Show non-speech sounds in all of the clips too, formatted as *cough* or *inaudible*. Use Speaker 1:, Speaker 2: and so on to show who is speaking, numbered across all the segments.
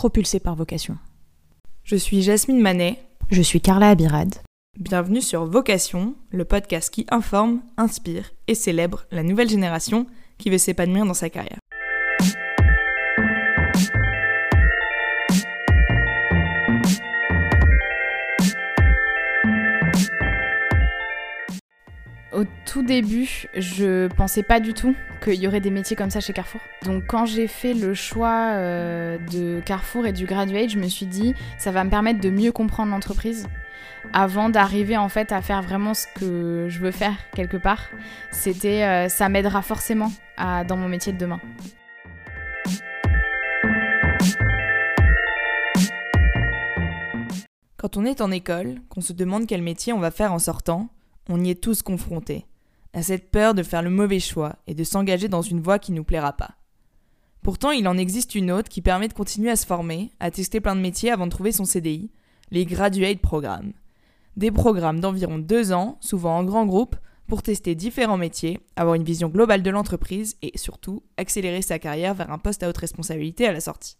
Speaker 1: propulsés par vocation.
Speaker 2: Je suis Jasmine Manet.
Speaker 1: Je suis Carla Abirad.
Speaker 2: Bienvenue sur Vocation, le podcast qui informe, inspire et célèbre la nouvelle génération qui veut s'épanouir dans sa carrière.
Speaker 1: Au tout début, je pensais pas du tout qu'il y aurait des métiers comme ça chez Carrefour. Donc quand j'ai fait le choix euh, de Carrefour et du graduate, je me suis dit ça va me permettre de mieux comprendre l'entreprise avant d'arriver en fait à faire vraiment ce que je veux faire quelque part. C'était euh, ça m'aidera forcément dans mon métier de demain.
Speaker 2: Quand on est en école, qu'on se demande quel métier on va faire en sortant, on y est tous confrontés, à cette peur de faire le mauvais choix et de s'engager dans une voie qui ne nous plaira pas. Pourtant, il en existe une autre qui permet de continuer à se former, à tester plein de métiers avant de trouver son CDI, les Graduate Programmes. Des programmes d'environ deux ans, souvent en grand groupe, pour tester différents métiers, avoir une vision globale de l'entreprise et surtout accélérer sa carrière vers un poste à haute responsabilité à la sortie.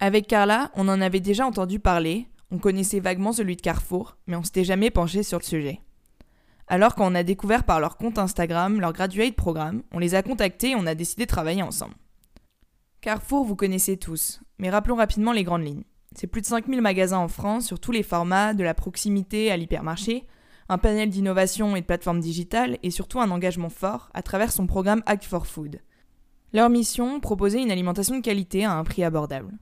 Speaker 2: Avec Carla, on en avait déjà entendu parler, on connaissait vaguement celui de Carrefour, mais on s'était jamais penché sur le sujet. Alors quand on a découvert par leur compte Instagram leur graduate programme, on les a contactés et on a décidé de travailler ensemble. Carrefour, vous connaissez tous, mais rappelons rapidement les grandes lignes. C'est plus de 5000 magasins en France sur tous les formats, de la proximité à l'hypermarché, un panel d'innovation et de plateformes digitales et surtout un engagement fort à travers son programme Act for Food. Leur mission, proposer une alimentation de qualité à un prix abordable.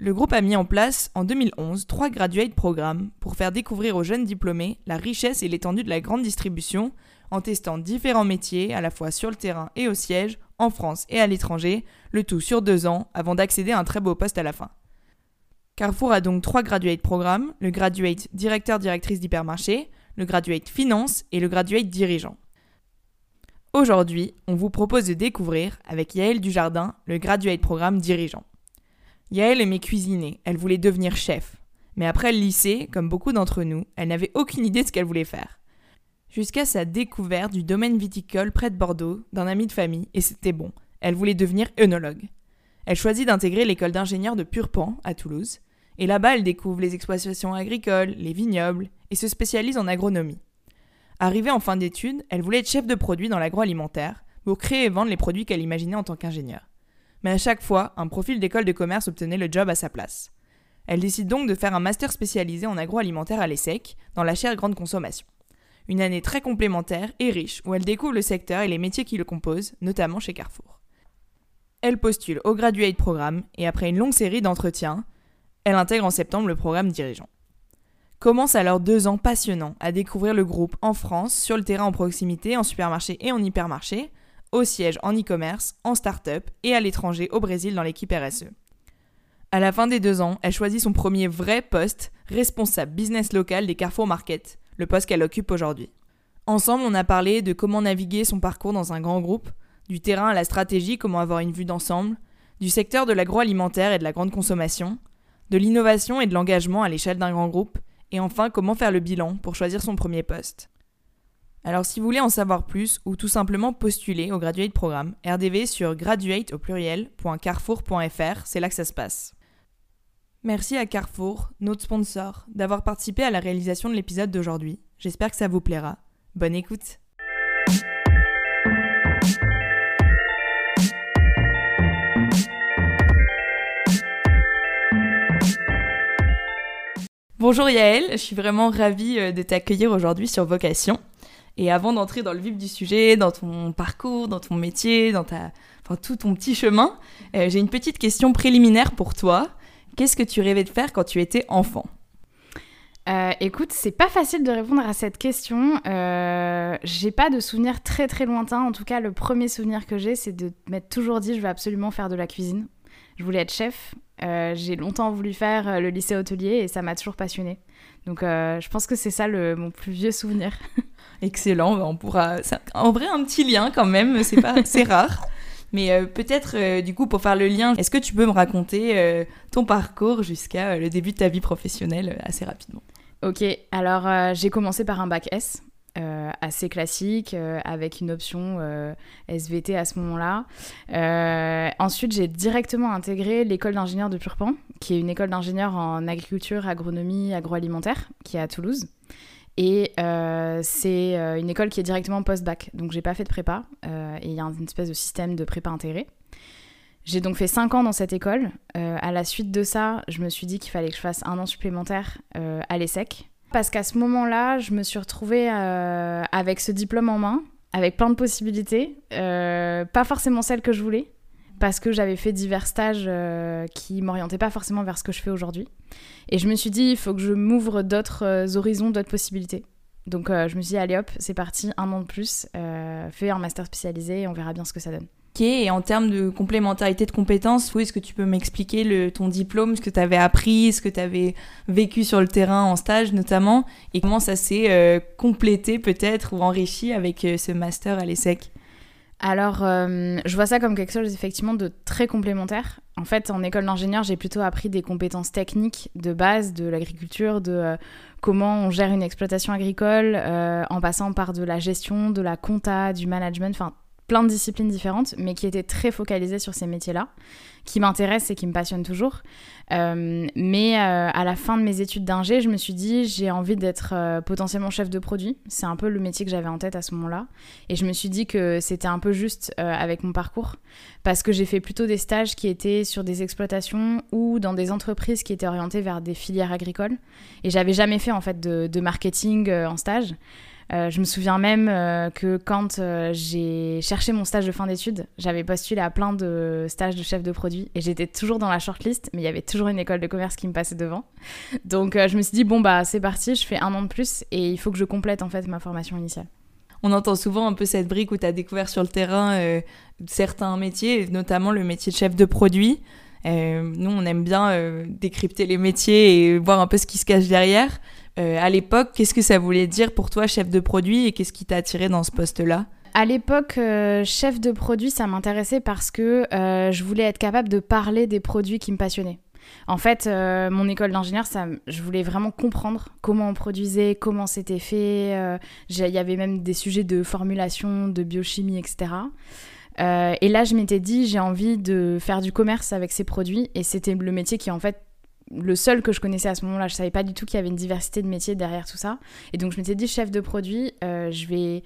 Speaker 2: Le groupe a mis en place en 2011 trois graduate programmes pour faire découvrir aux jeunes diplômés la richesse et l'étendue de la grande distribution en testant différents métiers à la fois sur le terrain et au siège, en France et à l'étranger, le tout sur deux ans avant d'accéder à un très beau poste à la fin. Carrefour a donc trois graduate programmes, le graduate directeur-directrice d'hypermarché, le graduate finance et le graduate dirigeant. Aujourd'hui, on vous propose de découvrir avec Yael Dujardin le graduate programme dirigeant. Yael aimait cuisiner, elle voulait devenir chef. Mais après le lycée, comme beaucoup d'entre nous, elle n'avait aucune idée de ce qu'elle voulait faire. Jusqu'à sa découverte du domaine viticole près de Bordeaux, d'un ami de famille, et c'était bon, elle voulait devenir œnologue. Elle choisit d'intégrer l'école d'ingénieurs de Purpan, à Toulouse, et là-bas elle découvre les exploitations agricoles, les vignobles, et se spécialise en agronomie. Arrivée en fin d'études, elle voulait être chef de produit dans l'agroalimentaire, pour créer et vendre les produits qu'elle imaginait en tant qu'ingénieure mais à chaque fois, un profil d'école de commerce obtenait le job à sa place. Elle décide donc de faire un master spécialisé en agroalimentaire à l'ESSEC, dans la chaire grande consommation. Une année très complémentaire et riche où elle découvre le secteur et les métiers qui le composent, notamment chez Carrefour. Elle postule au Graduate Programme et après une longue série d'entretiens, elle intègre en septembre le programme dirigeant. Commence alors deux ans passionnants à découvrir le groupe en France, sur le terrain en proximité, en supermarché et en hypermarché, au siège en e-commerce, en start-up et à l'étranger au Brésil dans l'équipe RSE. À la fin des deux ans, elle choisit son premier vrai poste, responsable business local des Carrefour Market, le poste qu'elle occupe aujourd'hui. Ensemble, on a parlé de comment naviguer son parcours dans un grand groupe, du terrain à la stratégie, comment avoir une vue d'ensemble, du secteur de l'agroalimentaire et de la grande consommation, de l'innovation et de l'engagement à l'échelle d'un grand groupe, et enfin comment faire le bilan pour choisir son premier poste. Alors si vous voulez en savoir plus ou tout simplement postuler au Graduate Programme, RDV sur graduate au c'est là que ça se passe. Merci à Carrefour, notre sponsor, d'avoir participé à la réalisation de l'épisode d'aujourd'hui. J'espère que ça vous plaira. Bonne écoute Bonjour Yael, je suis vraiment ravie euh, de t'accueillir aujourd'hui sur Vocation. Et avant d'entrer dans le vif du sujet, dans ton parcours, dans ton métier, dans ta, enfin, tout ton petit chemin, euh, j'ai une petite question préliminaire pour toi. Qu'est-ce que tu rêvais de faire quand tu étais enfant
Speaker 1: euh, écoute, c'est pas facile de répondre à cette question. Euh, j'ai pas de souvenir très très lointain. En tout cas, le premier souvenir que j'ai, c'est de m'être toujours dit je veux absolument faire de la cuisine. Je voulais être chef. Euh, j'ai longtemps voulu faire le lycée hôtelier et ça m'a toujours passionné. Donc, je pense que c'est ça le, mon plus vieux souvenir. *laughs*
Speaker 2: Excellent, on pourra. En vrai, un petit lien quand même, c'est pas, c'est *laughs* rare. Mais euh, peut-être, euh, du coup, pour faire le lien, est-ce que tu peux me raconter euh, ton parcours jusqu'à le début de ta vie professionnelle assez rapidement?
Speaker 1: Ok, alors j'ai commencé par un bac S. assez classique, avec une option SVT à ce moment-là. ensuite, j'ai directement intégré l'école d'ingénieur de Purpan, qui est une école d'ingénieur en agriculture, agronomie, agroalimentaire, qui est à Toulouse. Et c'est une école qui est directement post-bac, donc j'ai pas fait de prépa. et il y a une espèce de système de prépa intégré. J'ai donc fait 5 ans dans cette école. Euh, à la suite de ça, je me suis dit qu'il fallait que je fasse un an supplémentaire euh, à l'ESSEC. Parce qu'à ce moment-là, je me suis retrouvée euh, avec ce diplôme en main, avec plein de possibilités. pas forcément celles que je voulais, parce que j'avais fait divers stages qui m'orientaient pas forcément vers ce que je fais aujourd'hui. Et je me suis dit, il faut que je m'ouvre d'autres horizons, d'autres possibilités. Donc je me suis dit, allez hop, c'est parti, un an de plus, fais un master spécialisé et on verra bien ce que ça donne.
Speaker 2: Et en termes de complémentarité de compétences, est-ce que tu peux m'expliquer ton diplôme, ce que tu avais appris, ce que tu avais vécu sur le terrain en stage notamment, et comment ça s'est euh, complété peut-être ou enrichi avec euh, ce master à l'ESSEC?
Speaker 1: Alors, euh, je vois ça comme quelque chose effectivement de très complémentaire. En fait, en école d'ingénieur, j'ai plutôt appris des compétences techniques de base de l'agriculture, de comment on gère une exploitation agricole, en passant par de la gestion, de la compta, du management, enfin plein de disciplines différentes, mais qui étaient très focalisées sur ces métiers-là, qui m'intéressent et qui me passionnent toujours. Euh, mais euh, à la fin de mes études d'ingé, je me suis dit, j'ai envie d'être euh, potentiellement chef de produit. C'est un peu le métier que j'avais en tête à ce moment-là. Et je me suis dit que c'était un peu juste avec mon parcours, parce que j'ai fait plutôt des stages qui étaient sur des exploitations ou dans des entreprises qui étaient orientées vers des filières agricoles. Et j'avais jamais fait en fait de marketing en stage. Euh, je me souviens même euh, que quand euh, j'ai cherché mon stage de fin d'études, j'avais postulé à plein de stages de chef de produit et j'étais toujours dans la shortlist, mais il y avait toujours une école de commerce qui me passait devant. Donc je me suis dit bon bah c'est parti, je fais un an de plus et il faut que je complète en fait ma formation initiale.
Speaker 2: On entend souvent un peu cette brique où tu as découvert sur le terrain certains métiers, notamment le métier de chef de produit. nous, on aime bien décrypter les métiers et voir un peu ce qui se cache derrière. Euh, à l'époque, qu'est-ce que ça voulait dire pour toi, chef de produit, et qu'est-ce qui t'a attiré dans ce poste-là?
Speaker 1: À l'époque, euh, chef de produit, ça m'intéressait parce que euh, je voulais être capable de parler des produits qui me passionnaient. En fait, mon école d'ingénieur, je voulais vraiment comprendre comment on produisait, comment c'était fait. Il y avait même des sujets de formulation, de biochimie, etc. et là, je m'étais dit, j'ai envie de faire du commerce avec ces produits. Et c'était le métier qui, en fait, le seul que je connaissais à ce moment-là. Je savais pas du tout qu'il y avait une diversité de métiers derrière tout ça. Et donc je m'étais dit, chef de produit, euh, je vais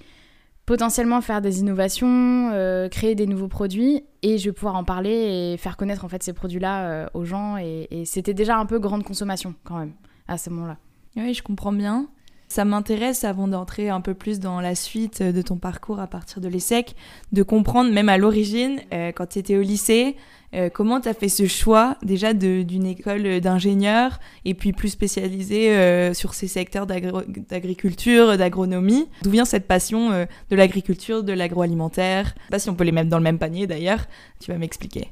Speaker 1: potentiellement faire des innovations, euh, créer des nouveaux produits, et je vais pouvoir en parler et faire connaître en fait ces produits-là euh, aux gens. Et, c'était déjà un peu grande consommation quand même à ce moment-là.
Speaker 2: Oui, je comprends bien. Ça m'intéresse, avant d'entrer un peu plus dans la suite de ton parcours à partir de l'ESSEC, de comprendre, même à l'origine, quand tu étais au lycée, euh, comment tu as fait ce choix déjà d'une école d'ingénieur et puis plus spécialisée euh, sur ces secteurs d'agriculture, d'agronomie? D'où vient cette passion euh, de l'agriculture, de l'agroalimentaire? Pas si on peut les mettre dans le même panier d'ailleurs, tu vas m'expliquer.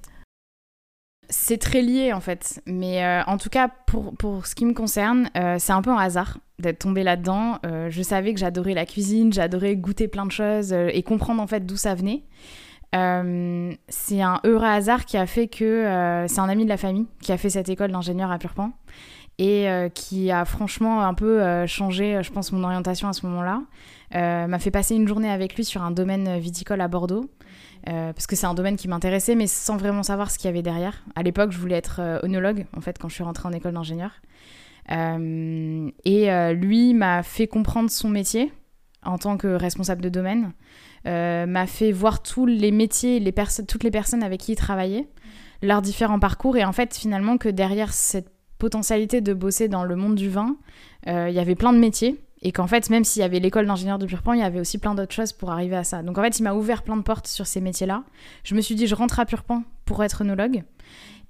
Speaker 1: C'est très lié en fait, mais en tout cas pour, pour, ce qui me concerne, c'est un peu un hasard d'être tombée là-dedans. je savais que j'adorais la cuisine, j'adorais goûter plein de choses et comprendre en fait d'où ça venait. Euh, c'est un heureux hasard qui a fait que euh, c'est un ami de la famille qui a fait cette école d'ingénieur à Purpan et euh, qui a franchement un peu changé, je pense, mon orientation à ce moment-là. m'a fait passer une journée avec lui sur un domaine viticole à Bordeaux. parce que c'est un domaine qui m'intéressait, mais sans vraiment savoir ce qu'il y avait derrière. À l'époque, je voulais être onologue, en fait, quand je suis rentrée en école d'ingénieur. et lui m'a fait comprendre son métier en tant que responsable de domaine. Euh, m'a fait voir tous les métiers, toutes les personnes avec qui il travaillait, leurs différents parcours, et en fait, finalement, que derrière cette potentialité de bosser dans le monde du vin, euh, il y avait plein de métiers, et qu'en fait, même s'il y avait l'école d'ingénieur de Purpan, il y avait aussi plein d'autres choses pour arriver à ça. Donc en fait, il m'a ouvert plein de portes sur ces métiers-là. Je me suis dit, je rentre à Purpan pour être œnologue.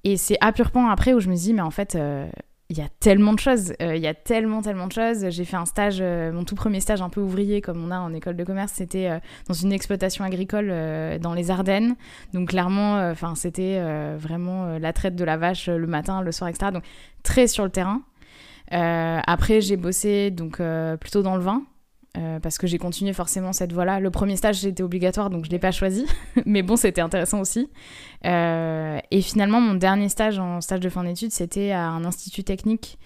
Speaker 1: Et c'est à Purpan après où je me dis, mais en fait, euh, il y a tellement de choses, euh, il y a tellement, tellement de choses. J'ai fait un stage, euh, mon tout premier stage un peu ouvrier, comme on a en école de commerce, c'était euh, dans une exploitation agricole dans les Ardennes. Donc clairement, enfin c'était vraiment la traite de la vache le matin, le soir, etc. Donc très sur le terrain. après, j'ai bossé donc plutôt dans le vin. Parce que j'ai continué forcément cette voie-là. Le premier stage, était obligatoire, donc je ne l'ai pas choisi. *laughs* Mais bon, c'était intéressant aussi. et finalement, mon dernier stage en stage de fin d'études, c'était à un institut technique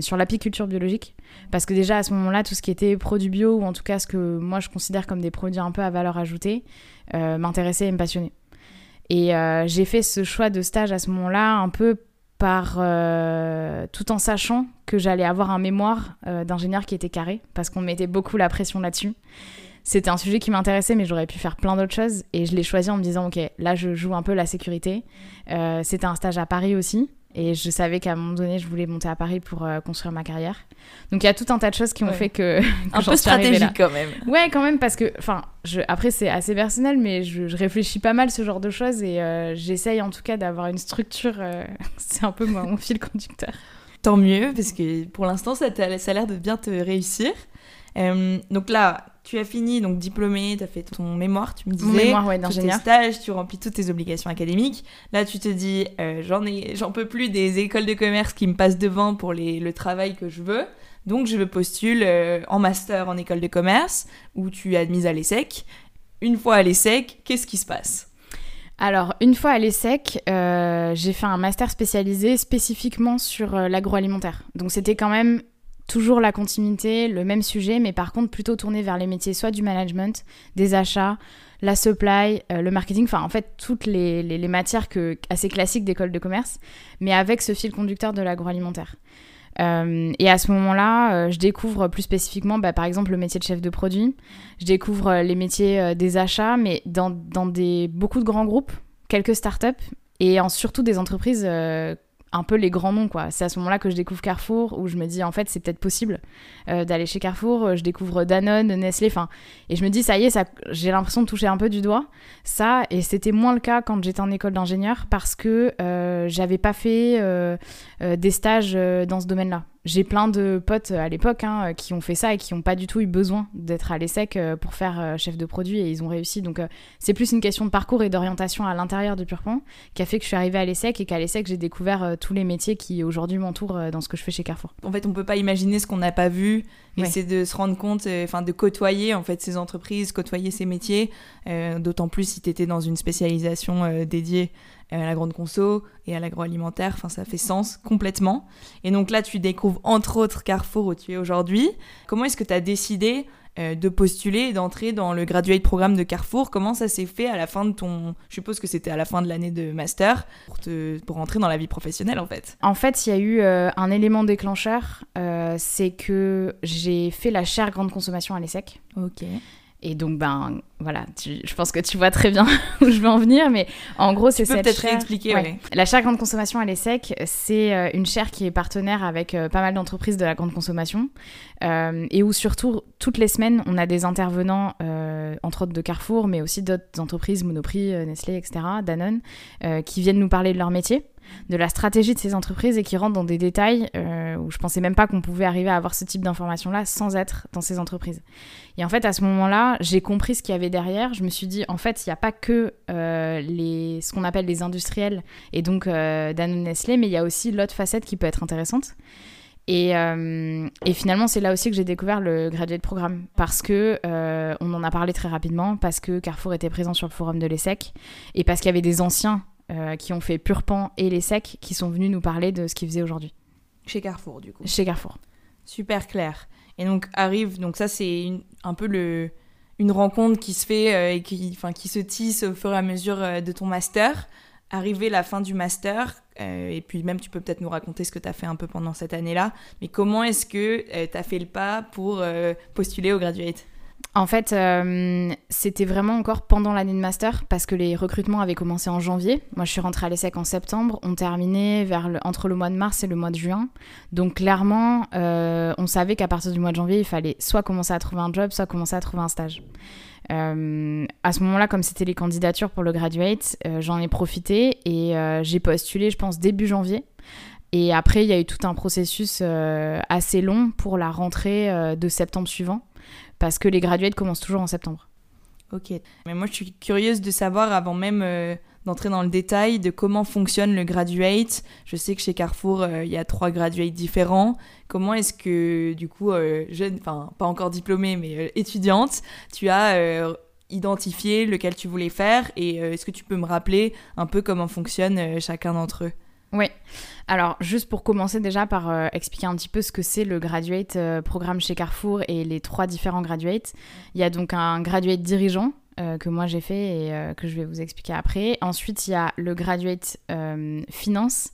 Speaker 1: sur l'apiculture biologique. Parce que déjà, à ce moment-là, tout ce qui était produits bio, ou en tout cas ce que moi je considère comme des produits un peu à valeur ajoutée, m'intéressait et me passionnait. Et j'ai fait ce choix de stage à ce moment-là un peu par euh, tout en sachant que j'allais avoir un mémoire euh, d'ingénieur qui était carré parce qu'on mettait beaucoup la pression là-dessus. C'était un sujet qui m'intéressait, mais j'aurais pu faire plein d'autres choses et je l'ai choisi en me disant ok, là je joue un peu la sécurité. Euh, c'était un stage à Paris aussi et je savais qu'à un moment donné, je voulais monter à Paris pour euh, construire ma carrière. Donc il y a tout un tas de choses qui ont fait que. *laughs*
Speaker 2: un peu stratégique quand même.
Speaker 1: Ouais, quand même, parce que. Enfin, après, c'est assez personnel, mais je, réfléchis pas mal ce genre de choses et euh, j'essaye en tout cas d'avoir une structure. Euh, *laughs* c'est un peu mon fil conducteur.
Speaker 2: Tant mieux, parce que pour l'instant, ça, ça a l'air de bien te réussir. donc là, tu as fini, donc diplômé, tu as fait ton mémoire, tu me disais. Mon
Speaker 1: mémoire, ouais, d'ingénieur.
Speaker 2: Tes stages, tu remplis toutes tes obligations académiques. Là, tu te dis, euh, j'en ai, j'en peux plus des écoles de commerce qui me passent devant pour les, le travail que je veux. Donc, je postule euh, en master en école de commerce, où tu es admise à l'ESSEC. Une fois à l'ESSEC, qu'est-ce qui se passe?
Speaker 1: Alors, une fois à l'ESSEC, euh, j'ai fait un master spécialisé spécifiquement sur l'agroalimentaire. Donc, c'était quand même toujours la continuité, le même sujet, mais par contre plutôt tourné vers les métiers soit du management, des achats, la supply, euh, le marketing, enfin en fait toutes les, matières que, assez classiques d'école de commerce, mais avec ce fil conducteur de l'agroalimentaire. Euh, et à ce moment-là, euh, je découvre plus spécifiquement, bah, par exemple, le métier de chef de produit. Je découvre les métiers des achats, mais dans, beaucoup de grands groupes, quelques startups et surtout des entreprises un peu les grands noms quoi. C'est à ce moment-là que je découvre Carrefour où je me dis en fait c'est peut-être possible euh, d'aller chez Carrefour. Je découvre Danone, Nestlé, enfin et je me dis ça y est, ça, j'ai l'impression de toucher un peu du doigt ça et c'était moins le cas quand j'étais en école d'ingénieur parce que euh, j'avais pas fait euh, des stages dans ce domaine-là j'ai plein de potes à l'époque hein, qui ont fait ça et qui n'ont pas du tout eu besoin d'être à l'ESSEC euh, pour faire euh, chef de produit et ils ont réussi. Donc euh, c'est plus une question de parcours et d'orientation à l'intérieur de Purpan qui a fait que je suis arrivée à l'ESSEC et qu'à l'ESSEC j'ai découvert tous les métiers qui aujourd'hui m'entourent dans ce que je fais chez Carrefour.
Speaker 2: En fait, on peut pas imaginer ce qu'on n'a pas vu et c'est de se rendre compte, enfin de côtoyer en fait ces entreprises, côtoyer ces métiers, d'autant plus si tu étais dans une spécialisation dédiée à la grande conso et à l'agroalimentaire. Enfin, ça fait sens complètement. Et donc là, tu découvres entre autres Carrefour où tu es aujourd'hui. Comment est-ce que tu as décidé euh, de postuler et d'entrer dans le graduate programme de Carrefour? Comment ça s'est fait à la fin de ton... Je suppose que c'était à la fin de l'année de master pour, te... pour entrer dans la vie professionnelle en fait?
Speaker 1: En fait, il y a eu euh, un élément déclencheur, euh, c'est que j'ai fait la chaire grande consommation à l'ESSEC.
Speaker 2: Ok.
Speaker 1: Et donc, ben voilà, je pense que tu vois très bien *laughs* où je veux en venir, mais en gros, c'est cette
Speaker 2: peut-être expliquer, ouais.
Speaker 1: La chaire grande consommation à l'ESSEC, c'est euh, une chaire qui est partenaire avec euh, pas mal d'entreprises de la grande consommation euh, et où surtout, toutes les semaines, on a des intervenants, entre autres de Carrefour, mais aussi d'autres entreprises, Monoprix, Nestlé, etc., Danone, qui viennent nous parler de leur métier de la stratégie de ces entreprises et qui rentrent dans des détails euh, où je pensais même pas qu'on pouvait arriver à avoir ce type d'informations-là sans être dans ces entreprises. Et en fait, à ce moment-là, j'ai compris ce qu'il y avait derrière. Je me suis dit, en fait, il n'y a pas que euh, les, ce qu'on appelle les industriels et donc euh, Danone Nestlé, mais il y a aussi l'autre facette qui peut être intéressante. Et, et, finalement, c'est là aussi que j'ai découvert le graduate programme parce que on en a parlé très rapidement, parce que Carrefour était présent sur le forum de l'ESSEC et parce qu'il y avait des anciens euh, qui ont fait Purpan et les Secs, qui sont venus nous parler de ce qu'ils faisaient aujourd'hui.
Speaker 2: Chez Carrefour, du coup.
Speaker 1: Chez Carrefour.
Speaker 2: Super clair. Et donc arrive, donc ça c'est un peu le, une rencontre qui se fait euh, et qui, enfin, qui se tisse au fur et à mesure euh, de ton master. Arriver la fin du master, et puis même tu peux peut-être nous raconter ce que tu as fait un peu pendant cette année-là, mais comment est-ce que tu as fait le pas pour postuler au graduate?
Speaker 1: En fait, euh, c'était vraiment encore pendant l'année de master parce que les recrutements avaient commencé en janvier. Moi, je suis rentrée à l'ESSEC en septembre. On terminait vers entre le mois de mars et le mois de juin. Donc, clairement, euh, on savait qu'à partir du mois de janvier, il fallait soit commencer à trouver un job, soit commencer à trouver un stage. Euh, à ce moment-là, comme c'était les candidatures pour le graduate, j'en ai profité et j'ai postulé, je pense, début janvier. Et après, il y a eu tout un processus assez long pour la rentrée de septembre suivant parce que les graduates commencent toujours en septembre.
Speaker 2: Ok. Mais moi, je suis curieuse de savoir, avant même euh, d'entrer dans le détail, de comment fonctionne le graduate. Je sais que chez Carrefour, euh, il y a trois graduates différents. Comment est-ce que, du coup, euh, jeune, enfin, pas encore diplômée, mais étudiante, tu as identifié lequel tu voulais faire? Et est-ce que tu peux me rappeler un peu comment fonctionne chacun d'entre eux?
Speaker 1: Oui. Alors, juste pour commencer déjà par euh, expliquer un petit peu ce que c'est le graduate euh, programme chez Carrefour et les trois différents graduates. Il y a donc un graduate dirigeant euh, que moi j'ai fait et que je vais vous expliquer après. Ensuite, il y a le graduate finance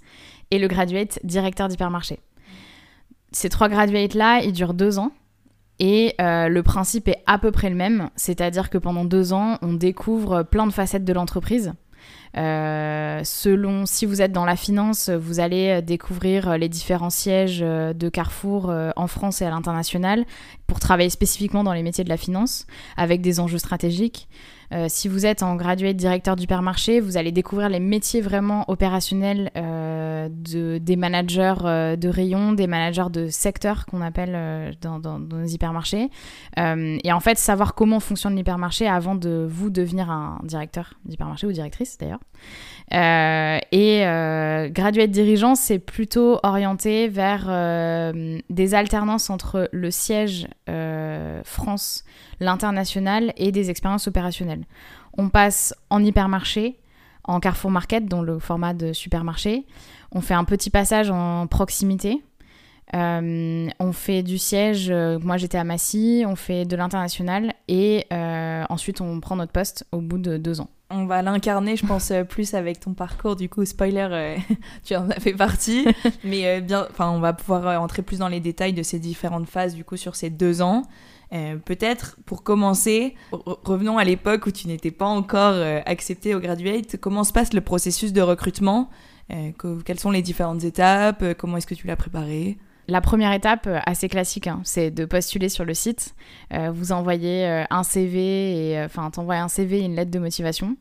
Speaker 1: et le graduate directeur d'hypermarché. Ces trois graduates-là, ils durent deux ans. Et le principe est à peu près le même, c'est-à-dire que pendant deux ans, on découvre plein de facettes de l'entreprise. Euh, selon si vous êtes dans la finance, vous allez découvrir les différents sièges euh, de Carrefour euh, en France et à l'international pour travailler spécifiquement dans les métiers de la finance avec des enjeux stratégiques. Euh, si vous êtes en graduate directeur d'hypermarché, vous allez découvrir les métiers vraiment opérationnels euh, de, des managers euh, de rayon, des managers de secteur qu'on appelle dans, dans, dans, les hypermarchés. et en fait, savoir comment fonctionne l'hypermarché avant de vous devenir un directeur d'hypermarché ou directrice d'ailleurs. Et graduate dirigeant, c'est plutôt orienté vers des alternances entre le siège France l'international et des expériences opérationnelles. On passe en hypermarché, en Carrefour Market, dont le format de supermarché. On fait un petit passage en proximité. Euh, on fait du siège, euh, moi j'étais à Massy, on fait de l'international et euh, ensuite on prend notre poste au bout de deux ans.
Speaker 2: On va l'incarner, je pense, plus avec ton parcours. Du coup, spoiler, *laughs* tu en as fait partie. *laughs* Mais bien, enfin, on va pouvoir entrer plus dans les détails de ces différentes phases, du coup, sur ces deux ans. Euh, peut-être pour commencer, revenons à l'époque où tu n'étais pas encore euh, accepté au graduate. Comment se passe le processus de recrutement? Euh, Quelles sont les différentes étapes? Comment est-ce que tu l'as préparé
Speaker 1: la première étape, assez classique, hein, c'est de postuler sur le site. vous envoyez un CV et enfin t'envoies un CV une lettre de motivation.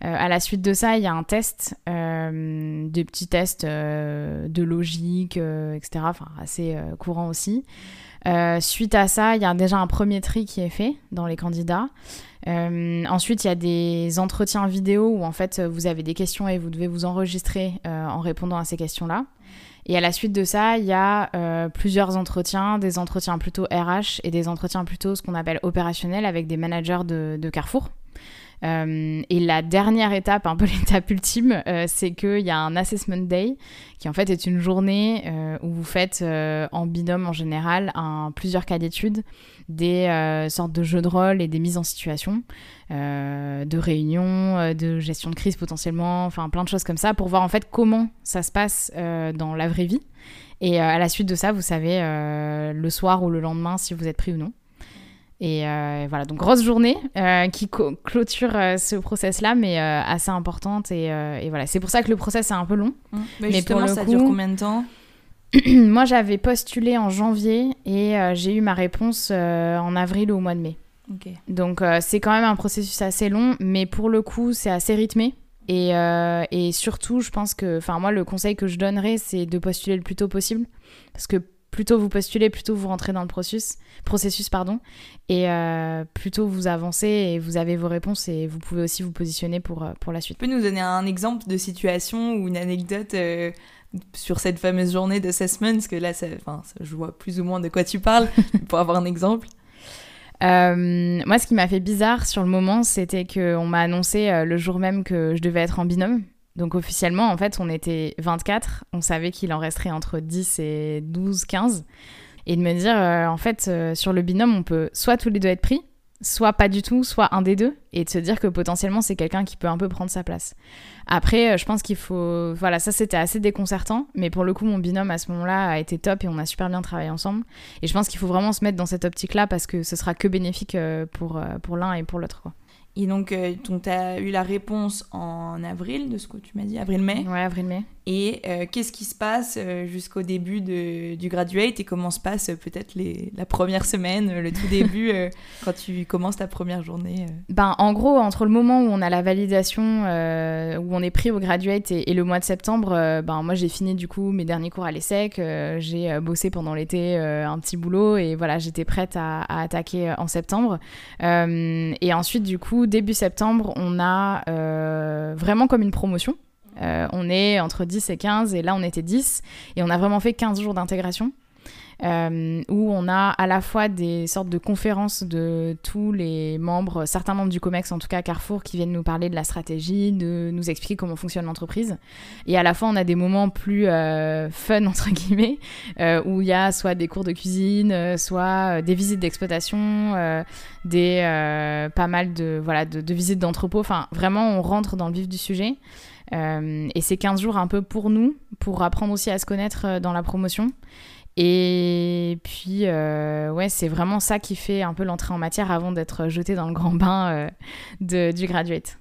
Speaker 1: à la suite de ça, il y a un test, des petits tests de logique, etc. Assez courant aussi. Euh, suite à ça, il y a déjà un premier tri qui est fait dans les candidats. Euh, ensuite, il y a des entretiens vidéo où en fait vous avez des questions et vous devez vous enregistrer euh, en répondant à ces questions-là. Et à la suite de ça, il y a plusieurs entretiens, des entretiens plutôt RH et des entretiens plutôt ce qu'on appelle opérationnels avec des managers de Carrefour. Euh, et la dernière étape, un peu *laughs* l'étape ultime, euh, c'est qu'il y a un assessment day qui en fait est une journée euh, où vous faites en binôme en général plusieurs cas d'études, des sortes de jeux de rôle et des mises en situation, de réunions, de gestion de crise potentiellement, enfin plein de choses comme ça pour voir en fait comment ça se passe dans la vraie vie. Et à la suite de ça, vous savez le soir ou le lendemain si vous êtes pris ou non. Et euh, voilà, donc grosse journée euh, qui clôture euh, ce process-là, mais assez importante. Et, et voilà, c'est pour ça que le process est un peu long.
Speaker 2: Mmh. Mais, pour le ça dure combien de temps? *clears throat*
Speaker 1: Moi, j'avais postulé en janvier et j'ai eu ma réponse en avril ou au mois de mai. Donc c'est quand même un processus assez long, mais pour le coup, c'est assez rythmé. Et, et surtout, je pense que, enfin moi, le conseil que je donnerais, c'est de postuler le plus tôt possible, parce que plutôt vous postulez, plutôt vous rentrez dans le processus, processus pardon, et euh, plutôt vous avancez et vous avez vos réponses et vous pouvez aussi vous positionner pour, euh, pour la suite.
Speaker 2: Tu peux nous donner un exemple de situation ou une anecdote euh, sur cette fameuse journée d'assessment Parce que là, ça, je vois plus ou moins de quoi tu parles, *laughs* pour avoir un exemple.
Speaker 1: moi, ce qui m'a fait bizarre sur le moment, c'était qu'on m'a annoncé le jour même que je devais être en binôme. Donc officiellement, en fait, on était 24. On savait qu'il en resterait entre 10 et 12, 15. Et de me dire, euh, en fait, euh, sur le binôme, on peut soit tous les deux être pris, soit pas du tout, soit un des deux. Et de se dire que potentiellement, c'est quelqu'un qui peut un peu prendre sa place. Après, euh, je pense qu'il faut... Voilà, ça, c'était assez déconcertant. Mais pour le coup, mon binôme, à ce moment-là, a été top et on a super bien travaillé ensemble. Et je pense qu'il faut vraiment se mettre dans cette optique-là parce que ce sera que bénéfique pour, pour l'un et pour l'autre.
Speaker 2: Et donc, euh, tu as eu la réponse en avril, de ce que tu m'as dit, avril-mai.
Speaker 1: Ouais, avril-mai.
Speaker 2: Et euh, qu'est-ce qui se passe euh, jusqu'au début de, du graduate et comment se passe euh, peut-être la première semaine, le tout début, *laughs* quand tu commences ta première journée
Speaker 1: ben, En gros, entre le moment où on a la validation, où on est pris au graduate et, le mois de septembre, ben, moi j'ai fini du coup mes derniers cours à l'ESSEC, j'ai bossé pendant l'été un petit boulot et voilà, j'étais prête à, à, attaquer en septembre. et ensuite, du coup, début septembre, on a vraiment comme une promotion. Euh, on est entre 10 et 15 et là on était 10 et on a vraiment fait 15 jours d'intégration. Euh, où on a à la fois des sortes de conférences de tous les membres, certains membres du COMEX, en tout cas Carrefour, qui viennent nous parler de la stratégie, de nous expliquer comment fonctionne l'entreprise. Et à la fois, on a des moments plus euh, fun, *laughs* entre guillemets, où il y a soit des cours de cuisine, soit des visites d'exploitation, des pas mal de, voilà, de, de visites d'entrepôt. Enfin, vraiment, on rentre dans le vif du sujet. Euh, et c'est 15 jours un peu pour nous, pour apprendre aussi à se connaître euh, dans la promotion. Et puis, euh, ouais, c'est vraiment ça qui fait un peu l'entrée en matière avant d'être jeté dans le grand bain du graduate.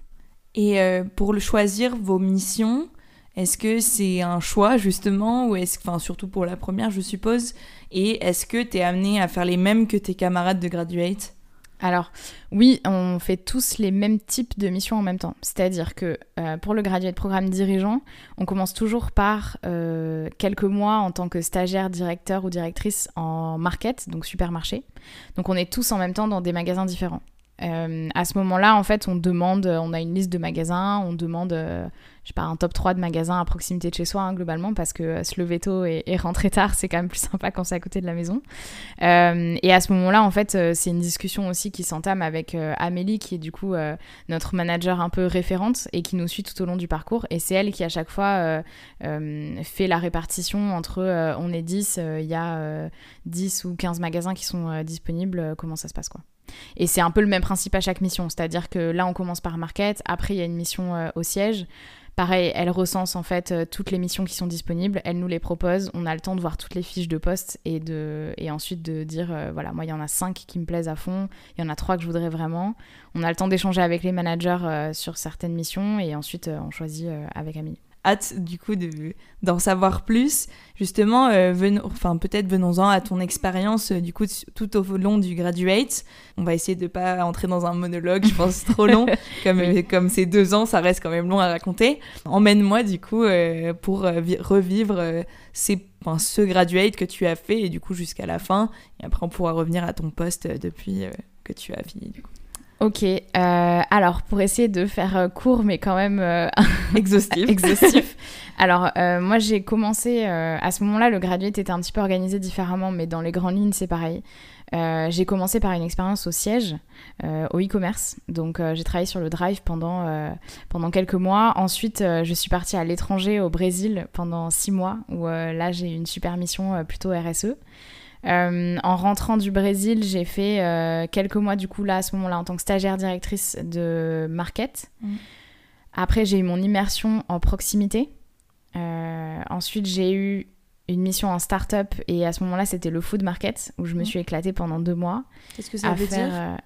Speaker 2: Et pour le choisir vos missions, est-ce que c'est un choix justement, ou est-ce, enfin surtout pour la première, je suppose, et est-ce que tu es amené à faire les mêmes que tes camarades de graduate?
Speaker 1: Alors oui, on fait tous les mêmes types de missions en même temps. C'est-à-dire que euh, pour le graduate programme dirigeant, on commence toujours par euh, quelques mois en tant que stagiaire, directeur ou directrice en market, donc supermarché. Donc on est tous en même temps dans des magasins différents. Euh, à ce moment-là, en fait, on demande, on a une liste de magasins, on demande je sais pas, un top 3 de magasins à proximité de chez soi, hein, globalement, parce que euh, se lever tôt et, rentrer tard, c'est quand même plus *laughs* sympa quand c'est à côté de la maison. Euh, et à ce moment-là, en fait, euh, c'est une discussion aussi qui s'entame avec Amélie, qui est du coup notre manager un peu référente et qui nous suit tout au long du parcours. Et c'est elle qui, à chaque fois, fait la répartition entre on est 10, il y a 10 ou 15 magasins qui sont disponibles, comment ça se passe, quoi. Et c'est un peu le même principe à chaque mission, c'est-à-dire que là on commence par market, après il y a une mission au siège, Pareil, elle recense en fait euh, toutes les missions qui sont disponibles, elle nous les propose, on a le temps de voir toutes les fiches de poste et, de, et ensuite de dire, euh, voilà, moi il y en a cinq qui me plaisent à fond, il y en a trois que je voudrais vraiment. On a le temps d'échanger avec les managers euh, sur certaines missions et ensuite on choisit avec Amélie
Speaker 2: hâte du coup d'en savoir plus. Justement, euh, enfin peut-être venons-en à ton expérience euh, du coup tout au long du graduate. On va essayer de pas entrer dans un monologue, je pense trop long. *laughs* comme euh, comme ces deux ans, ça reste quand même long à raconter. Emmène-moi du coup pour revivre ces, ce graduate que tu as fait et du coup jusqu'à la fin. Et après on pourra revenir à ton poste depuis que tu as fini du coup.
Speaker 1: Ok, euh, alors pour essayer de faire euh, court mais quand même euh, *laughs*
Speaker 2: exhaustif.
Speaker 1: exhaustif. *laughs* Alors moi j'ai commencé à ce moment-là, le graduate était un petit peu organisé différemment, mais dans les grandes lignes c'est pareil. j'ai commencé par une expérience au siège, au e-commerce. Donc j'ai travaillé sur le drive pendant, pendant quelques mois. Ensuite je suis partie à l'étranger, au Brésil, pendant six mois, où là j'ai eu une super mission plutôt RSE. Euh, en rentrant du Brésil, j'ai fait euh, quelques mois du coup là à ce moment-là en tant que stagiaire directrice de market. Mm. Après, j'ai eu mon immersion en proximité. Euh, ensuite, j'ai eu une mission en start-up et à ce moment-là, c'était le food market où je me mm. suis éclatée pendant deux mois.
Speaker 2: Qu'est-ce que ça veut dire?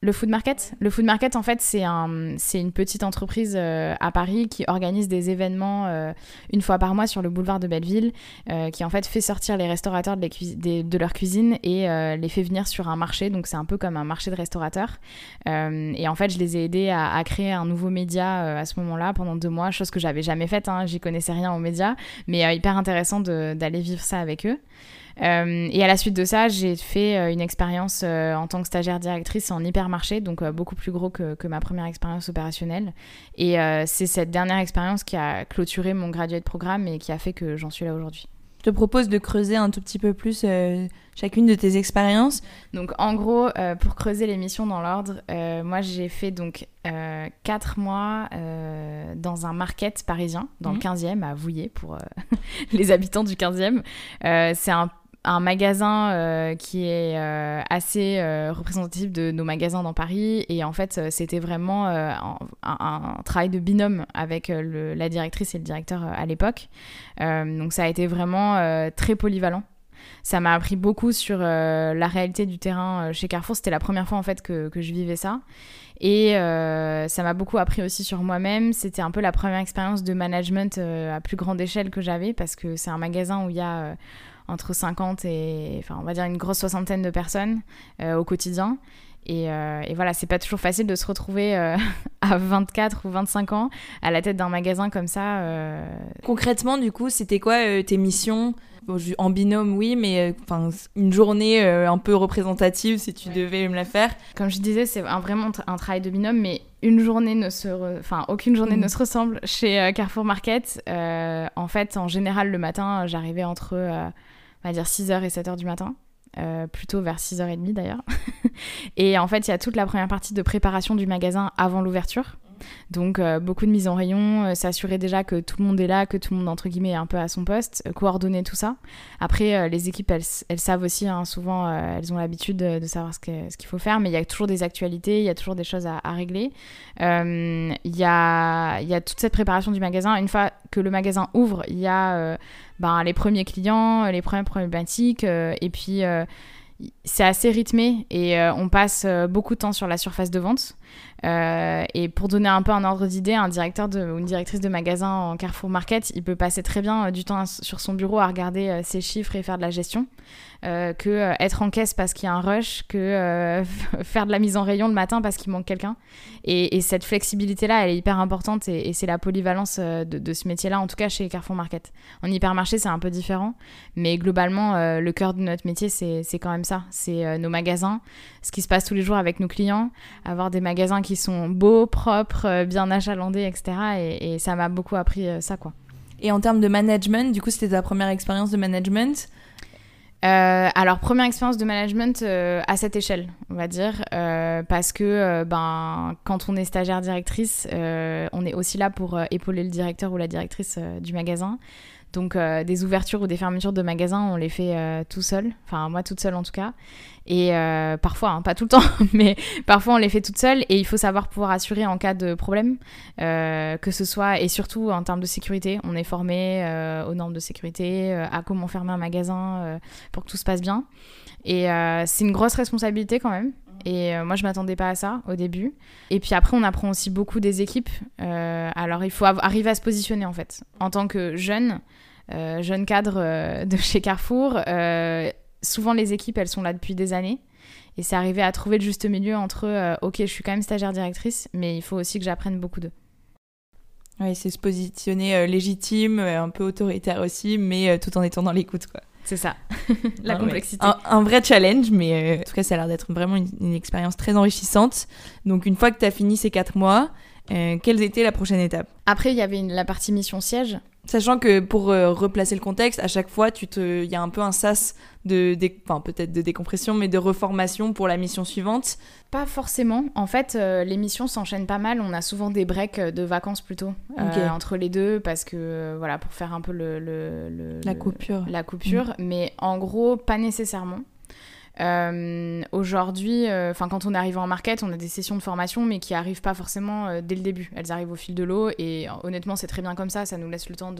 Speaker 1: Le food market? Le food market, en fait, c'est un, une petite entreprise euh, à Paris qui organise des événements euh, une fois par mois sur le boulevard de Belleville, euh, qui en fait fait sortir les restaurateurs de, leur cuisine et les fait venir sur un marché. Donc c'est un peu comme un marché de restaurateurs. et en fait, je les ai aidés à, créer un nouveau média à ce moment-là pendant deux mois, chose que j'avais jamais faite. Hein, J'y connaissais rien aux médias, mais hyper intéressant d'aller vivre ça avec eux. Euh, et à la suite de ça, j'ai fait euh, une expérience euh, en tant que stagiaire directrice en hypermarché, donc beaucoup plus gros que, que, ma première expérience opérationnelle. Et c'est cette dernière expérience qui a clôturé mon graduate programme et qui a fait que j'en suis là aujourd'hui.
Speaker 2: Je te propose de creuser un tout petit peu plus chacune de tes expériences.
Speaker 1: Donc en gros, pour creuser les missions dans l'ordre, moi j'ai fait donc 4 mois dans un market parisien, dans le 15e, mhm. à Vouillé, pour *laughs* les habitants du 15e. c'est un un magasin euh, qui est euh, assez euh, représentatif de nos magasins dans Paris. Et en fait, c'était vraiment un, travail de binôme avec la directrice et le directeur à l'époque. donc ça a été vraiment très polyvalent. Ça m'a appris beaucoup sur la réalité du terrain chez Carrefour. C'était la première fois en fait que, que je vivais ça. Et ça m'a beaucoup appris aussi sur moi-même. C'était un peu la première expérience de management à plus grande échelle que j'avais parce que c'est un magasin où il y a entre 50 et, enfin, on va dire une grosse soixantaine de personnes au quotidien. Euh, et, voilà, c'est pas toujours facile de se retrouver euh, *laughs* à 24 ou 25 ans à la tête d'un magasin comme ça. Euh.
Speaker 2: Concrètement, du coup, c'était quoi tes missions? En binôme, oui, mais enfin une journée un peu représentative si tu devais me la faire?
Speaker 1: Comme je disais, c'est vraiment un travail de binôme, mais une journée ne se, enfin aucune journée mm. ne se ressemble chez Carrefour Market. en fait, en général, le matin, j'arrivais entre, on va dire 6h et 7h du matin. Euh, plutôt vers 6h30 d'ailleurs. *laughs* et en fait, il y a toute la première partie de préparation du magasin avant l'ouverture. Donc euh, beaucoup de mise en rayon, euh, s'assurer déjà que tout le monde est là, que tout le monde entre guillemets est un peu à son poste, coordonner tout ça. Après, les équipes, elles, savent aussi, hein, souvent, elles ont l'habitude de, savoir ce qu'il faut faire, mais il y a toujours des actualités, il y a toujours des choses à, régler. Il y, a, toute cette préparation du magasin. Une fois que le magasin ouvre, il y a ben, les premiers clients, les premières problématiques, euh, et puis euh, c'est assez rythmé et euh, on passe beaucoup de temps sur la surface de vente. et pour donner un peu un ordre d'idée, un directeur de, ou une directrice de magasin en Carrefour Market, il peut passer très bien du temps sur son bureau à regarder ses chiffres et faire de la gestion. Euh, que euh, être en caisse parce qu'il y a un rush, que euh, *laughs* faire de la mise en rayon le matin parce qu'il manque quelqu'un. Et, cette flexibilité-là, elle est hyper importante et, c'est la polyvalence de, ce métier-là, en tout cas chez Carrefour Market. En hypermarché, c'est un peu différent, mais globalement, le cœur de notre métier, c'est quand même ça. C'est nos magasins, ce qui se passe tous les jours avec nos clients, avoir des magasins qui sont beaux, propres, bien achalandés, etc. Et, et ça m'a beaucoup appris ça, quoi.
Speaker 2: Et en termes de management, du coup, c'était ta première expérience de management?
Speaker 1: Euh, alors, première expérience de management euh, à cette échelle, on va dire, euh, parce que ben, quand on est stagiaire directrice, on est aussi là pour épauler le directeur ou la directrice du magasin. Donc euh, des ouvertures ou des fermetures de magasins, on les fait euh, tout seul, enfin moi toute seule en tout cas. Et euh, parfois, hein, pas tout le temps, *laughs* mais parfois on les fait toute seule et il faut savoir pouvoir assurer en cas de problème, que ce soit et surtout en termes de sécurité. On est formé aux normes de sécurité, à comment fermer un magasin pour que tout se passe bien. Et c'est une grosse responsabilité quand même. Et moi, je m'attendais pas à ça au début. Et puis après, on apprend aussi beaucoup des équipes. alors, il faut arriver à se positionner en fait. En tant que jeune, euh, jeune cadre euh, de *laughs* chez Carrefour. Euh, souvent, les équipes, elles sont là depuis des années. Et c'est arrivé à trouver le juste milieu entre, ok, je suis quand même stagiaire directrice, mais il faut aussi que j'apprenne beaucoup d'eux.
Speaker 2: Oui, c'est se positionner légitime, un peu autoritaire aussi, mais tout en étant dans l'écoute, quoi.
Speaker 1: C'est ça, *laughs* la complexité.
Speaker 2: Un, vrai challenge, mais en tout cas, ça a l'air d'être vraiment une, une, expérience très enrichissante. Donc, une fois que tu as fini ces quatre mois, quelle était la prochaine étape?
Speaker 1: Après, il y avait la partie mission siège.
Speaker 2: Sachant que pour euh, replacer le contexte, à chaque fois, tu te, il y a un peu un sas de, enfin peut-être de décompression, mais de reformation pour la mission suivante.
Speaker 1: Pas forcément. En fait, euh, les missions s'enchaînent pas mal. On a souvent des breaks de vacances plutôt entre les deux, parce que voilà, pour faire un peu le,
Speaker 2: la coupure.
Speaker 1: La coupure, mm. mais en gros, pas nécessairement. Euh, aujourd'hui, euh, enfin quand on est arrivé en market, on a des sessions de formation, mais qui arrivent pas forcément euh, dès le début. Elles arrivent au fil de l'eau, et honnêtement, c'est très bien comme ça. Ça nous laisse le temps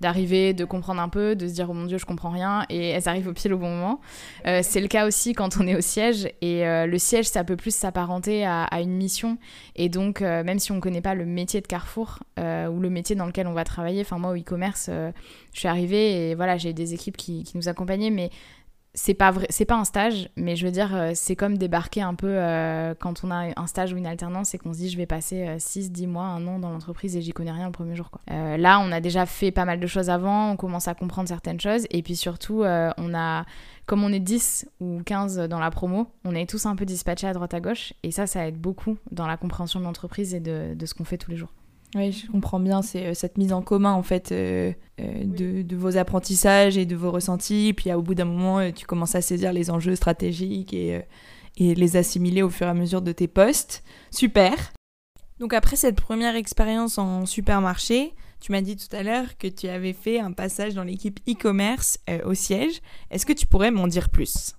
Speaker 1: d'arriver, de, comprendre un peu, de se dire oh mon dieu, je comprends rien, et elles arrivent au pile au bon moment. c'est le cas aussi quand on est au siège, et le siège, ça peut plus s'apparenter à, une mission, et donc même si on connaît pas le métier de Carrefour ou le métier dans lequel on va travailler, enfin moi au e-commerce, je suis arrivée et voilà, j'ai des équipes qui, qui nous accompagnaient, mais c'est pas vrai, c'est pas un stage, mais je veux dire, euh, c'est comme débarquer un peu euh, quand on a un stage ou une alternance et qu'on se dit je vais passer 6, euh, 10 mois, un an dans l'entreprise et j'y connais rien le premier jour. Quoi. là, on a déjà fait pas mal de choses avant, on commence à comprendre certaines choses et puis surtout, on a, comme on est 10 ou 15 dans la promo, on est tous un peu dispatchés à droite à gauche et ça, ça aide beaucoup dans la compréhension de l'entreprise et de, de ce qu'on fait tous les jours.
Speaker 2: Oui, je comprends bien, c'est euh, cette mise en commun en fait euh, euh, de, vos apprentissages et de vos ressentis. Puis au bout d'un moment, tu commences à saisir les enjeux stratégiques et, et les assimiler au fur et à mesure de tes postes. Super. Donc après cette première expérience en supermarché, tu m'as dit tout à l'heure que tu avais fait un passage dans l'équipe e-commerce au siège. Est-ce que tu pourrais m'en dire plus?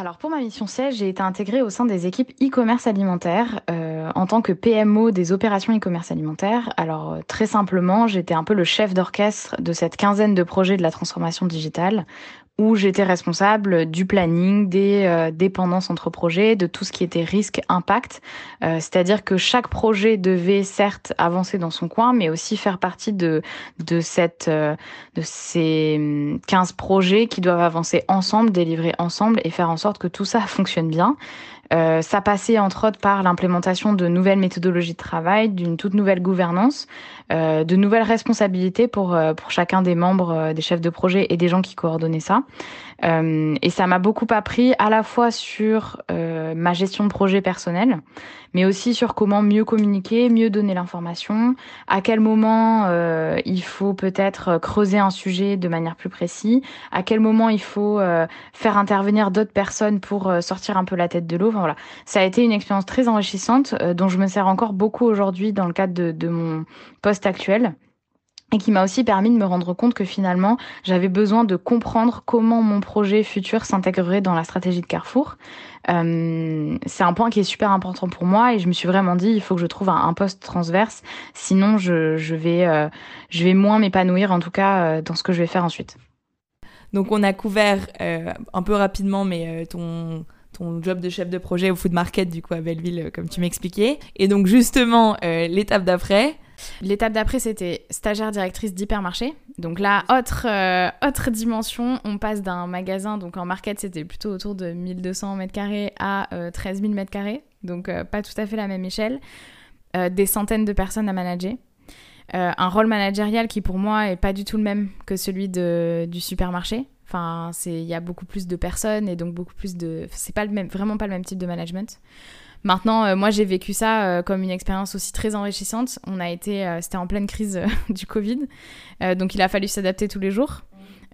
Speaker 1: Alors pour ma mission siège, j'ai été intégrée au sein des équipes e-commerce alimentaire euh, en tant que PMO des opérations e-commerce alimentaire. Alors euh, très simplement, j'étais un peu le chef d'orchestre de cette quinzaine de projets de la transformation digitale où j'étais responsable du planning, des euh, dépendances entre projets, de tout ce qui était risque impact. Euh, c'est-à-dire que chaque projet devait certes avancer dans son coin, mais aussi faire partie de de cette euh, de ces 15 projets qui doivent avancer ensemble, délivrer ensemble et faire en sorte que tout ça *laughs* fonctionne bien. Euh, ça passait entre autres par l'implémentation de nouvelles méthodologies de travail, d'une toute nouvelle gouvernance, euh, de nouvelles responsabilités pour, euh, pour chacun des membres, euh, des chefs de projet et des gens qui coordonnaient ça. Euh, et ça m'a beaucoup appris à la fois sur euh, ma gestion de projet personnel, mais aussi sur comment mieux communiquer, mieux donner l'information, à quel moment euh, il faut peut-être creuser un sujet de manière plus précise, à quel moment il faut faire intervenir d'autres personnes pour sortir un peu la tête de l'eau. Voilà, ça a été une expérience très enrichissante dont je me sers encore beaucoup aujourd'hui dans le cadre de mon poste actuel et qui m'a aussi permis de me rendre compte que finalement, j'avais besoin de comprendre comment mon projet futur s'intégrerait dans la stratégie de Carrefour. Euh, c'est un point qui est super important pour moi et je me suis vraiment dit, il faut que je trouve un, poste transverse, sinon je, vais, euh, je vais moins m'épanouir, en tout cas, euh, dans ce que je vais faire ensuite.
Speaker 2: Donc on a couvert un peu rapidement, mais ton ton job de chef de projet au food market du coup à Belleville, comme tu m'expliquais. Et donc justement l'étape d'après.
Speaker 1: L'étape d'après, c'était stagiaire directrice d'hypermarché. Donc là, autre, euh, autre dimension, on passe d'un magasin, donc en market, c'était plutôt autour de 1200 mètres carrés à euh, 13 000 mètres carrés. Donc euh, pas tout à fait la même échelle. Euh, des centaines de personnes à manager. Un rôle managérial qui pour moi est pas du tout le même que celui de, du supermarché. Enfin, il y a beaucoup plus de personnes et donc beaucoup plus de c'est pas le même vraiment pas le même type de management. Maintenant, euh, moi j'ai vécu ça euh, comme une expérience aussi très enrichissante. On a été euh, c'était en pleine crise euh, *laughs* du Covid. Euh, donc il a fallu s'adapter tous les jours.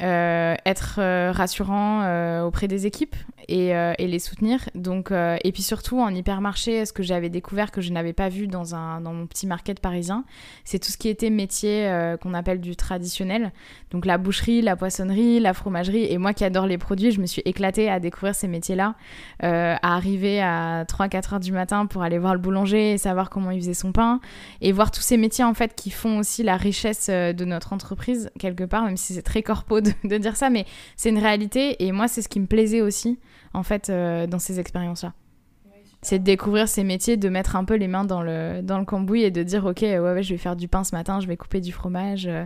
Speaker 1: Euh, être euh, rassurant euh, auprès des équipes et, les soutenir. Donc, et puis surtout en hypermarché, ce que j'avais découvert que je n'avais pas vu dans, un, dans mon petit market parisien, c'est tout ce qui était métier qu'on appelle du traditionnel. Donc la boucherie, la poissonnerie, la fromagerie. Et moi qui adore les produits, je me suis éclatée à découvrir ces métiers-là, à arriver à 3-4 heures du matin pour aller voir le boulanger et savoir comment il faisait son pain et voir tous ces métiers en fait qui font aussi la richesse de notre entreprise quelque part, même si c'est très corpo *laughs* de, dire ça, mais c'est une réalité et moi c'est ce qui me plaisait aussi en fait euh, dans ces expériences-là. C'est de découvrir ces métiers, de mettre un peu les mains dans le, dans le cambouis et de dire ok ouais, ouais je vais faire du pain ce matin, je vais couper du fromage euh,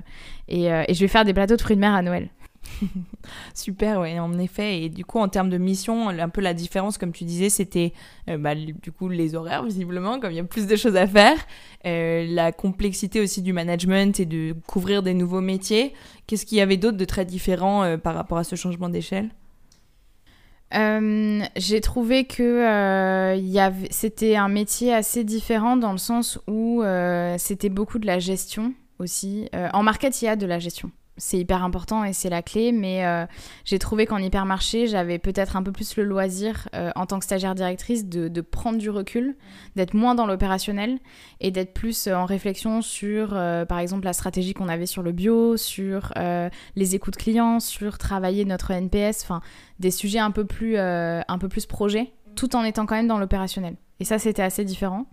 Speaker 1: et, euh, et je vais faire des plateaux de fruits de mer à Noël. *laughs*
Speaker 2: Super, en effet. Et du coup, en termes de mission, un peu la différence, comme tu disais, c'était euh, bah, du coup les horaires, visiblement, comme il y a plus de choses à faire. Euh, la complexité aussi du management et de couvrir des nouveaux métiers. Qu'est-ce qu'il y avait d'autre de très différent euh, par rapport à ce changement d'échelle?
Speaker 1: J'ai trouvé que c'était un métier assez différent dans le sens où c'était beaucoup de la gestion aussi. En market, il y a de la gestion. C'est hyper important et c'est la clé, mais euh, j'ai trouvé qu'en hypermarché, j'avais peut-être un peu plus le loisir, euh, en tant que stagiaire directrice, de, prendre du recul, d'être moins dans l'opérationnel et d'être plus euh, en réflexion sur, par exemple, la stratégie qu'on avait sur le bio, sur les écoutes clients, sur travailler notre NPS, enfin, des sujets un peu plus, un peu plus projets, tout en étant quand même dans l'opérationnel. Et ça, c'était assez différent.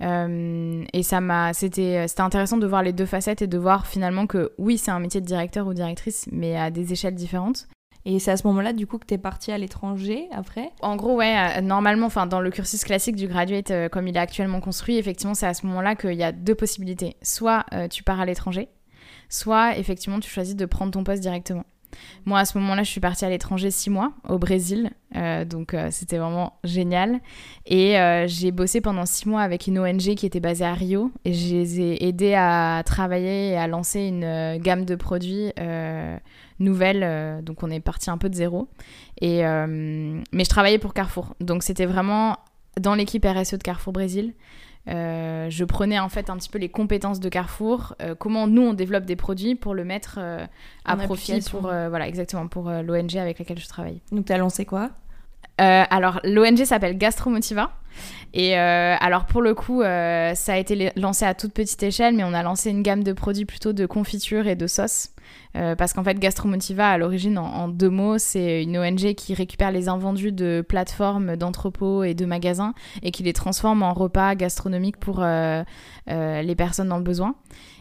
Speaker 1: Euh, et ça m'a, c'était, c'était intéressant de voir les deux facettes et de voir finalement que oui, c'est un métier de directeur ou directrice, mais à des échelles différentes.
Speaker 2: Et c'est à ce moment-là, du coup, que tu es partie à l'étranger après?
Speaker 1: En gros, ouais, euh, normalement, enfin, dans le cursus classique du graduate, euh, comme il est actuellement construit, effectivement, c'est à ce moment-là qu'il y a deux possibilités. Soit euh, tu pars à l'étranger, soit effectivement, tu choisis de prendre ton poste directement. Moi, à ce moment-là, je suis partie à l'étranger six mois, au Brésil. Euh, donc, euh, c'était vraiment génial. Et euh, j'ai bossé pendant six mois avec une ONG qui était basée à Rio. Et je les ai aidés à travailler et à lancer une gamme de produits nouvelle. donc, on est parti un peu de zéro. Et, mais je travaillais pour Carrefour. Donc, c'était vraiment dans l'équipe RSE de Carrefour Brésil. Euh, je prenais en fait un petit peu les compétences de Carrefour, euh, comment nous on développe des produits pour le mettre euh, à
Speaker 2: En
Speaker 1: profit pour voilà exactement pour l'ONG avec laquelle je travaille.
Speaker 2: Donc, tu as lancé quoi?
Speaker 1: Alors l'ONG s'appelle Gastromotiva. Et alors pour le coup ça a été la- lancé à toute petite échelle mais on a lancé une gamme de produits plutôt de confiture et de sauces Euh, parce qu'en fait Gastromotiva à l'origine en, deux mots c'est une ONG qui récupère les invendus de plateformes d'entrepôts et de magasins et qui les transforme en repas gastronomiques pour euh, euh, les personnes dans le besoin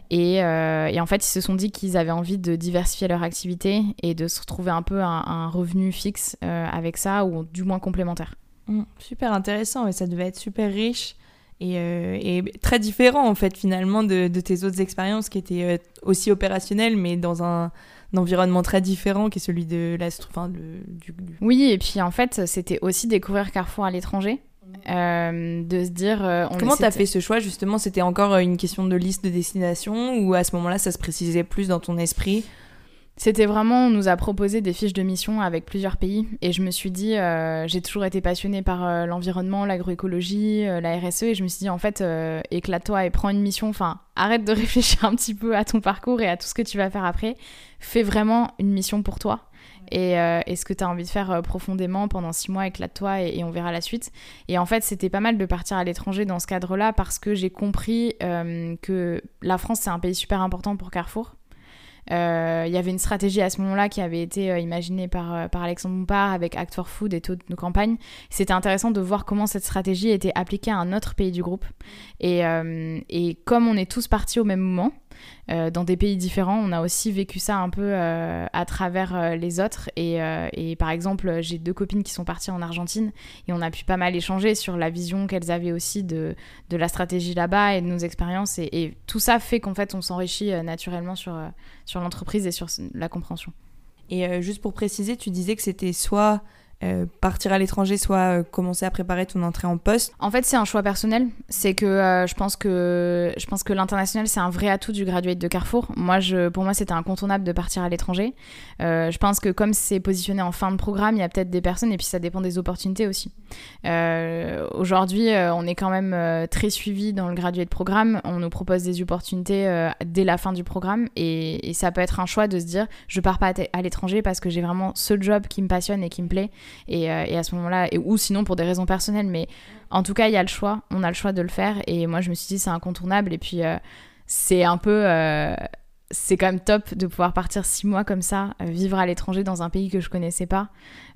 Speaker 1: Et, en fait, ils se sont dit qu'ils avaient envie de diversifier leur activité et de se retrouver un peu un, revenu fixe avec ça, ou du moins complémentaire.
Speaker 2: Mmh, super intéressant, et ça devait être super riche. Et, très différent en fait finalement de, tes autres expériences qui étaient aussi opérationnelles mais dans un, environnement très différent qui est celui de la enfin, du,
Speaker 1: Oui, et puis en fait, c'était aussi découvrir Carrefour à l'étranger. Euh, de se dire. Euh,
Speaker 2: on Comment t'as fait ce choix justement? C'était encore euh, une question de liste de destination ou à ce moment-là ça se précisait plus dans ton esprit?
Speaker 1: C'était vraiment, on nous a proposé des fiches de mission avec plusieurs pays. Et je me suis dit, j'ai toujours été passionnée par l'environnement, l'agroécologie, la RSE et je me suis dit en fait, éclate-toi et prends une mission, enfin arrête de *laughs* réfléchir un petit peu à ton parcours et à tout ce que tu vas faire après, fais vraiment une mission pour toi. Et, euh, ce que tu as envie de faire euh, profondément pendant six mois, éclate-toi et, on verra la suite. Et en fait, c'était pas mal de partir à l'étranger dans ce cadre-là parce que j'ai compris euh, que la France, c'est un pays super important pour Carrefour. Il y avait une stratégie à ce moment-là qui avait été imaginée par, par Alexandre Bompard avec Act for Food et toutes nos campagnes. C'était intéressant de voir comment cette stratégie était appliquée à un autre pays du groupe. Et, et comme on est tous partis au même moment, euh, dans des pays différents. On a aussi vécu ça un peu euh, à travers euh, les autres. Et, par exemple, j'ai deux copines qui sont parties en Argentine et on a pu pas mal échanger sur la vision qu'elles avaient aussi de, de la stratégie là-bas et de nos expériences. Et, et, tout ça fait qu'en fait, on s'enrichit naturellement sur, sur l'entreprise et sur la compréhension.
Speaker 2: Et juste pour préciser, tu disais que c'était soit euh, partir à l'étranger, soit euh, commencer à préparer ton entrée en poste
Speaker 1: En fait, c'est un choix personnel. C'est que euh, je pense que je pense que l'international c'est un vrai atout du graduate de Carrefour. Moi, pour moi, c'était incontournable de partir à l'étranger. je pense que comme c'est positionné en fin de programme, il y a peut-être des personnes et puis ça dépend des opportunités aussi. Aujourd'hui, on est quand même très suivi dans le graduate programme. On nous propose des opportunités dès la fin du programme et, et, ça peut être un choix de se dire je pars pas à l'étranger parce que j'ai vraiment ce job qui me passionne et qui me plaît euh, et, à ce moment-là, ou sinon pour des raisons personnelles, mais en tout cas, il y a le choix, on a le choix de le faire. Et moi, je me suis dit, c'est incontournable. Et puis, euh, c'est un peu. Euh, c'est quand même top de pouvoir partir six mois comme ça, vivre à l'étranger dans un pays que je connaissais pas,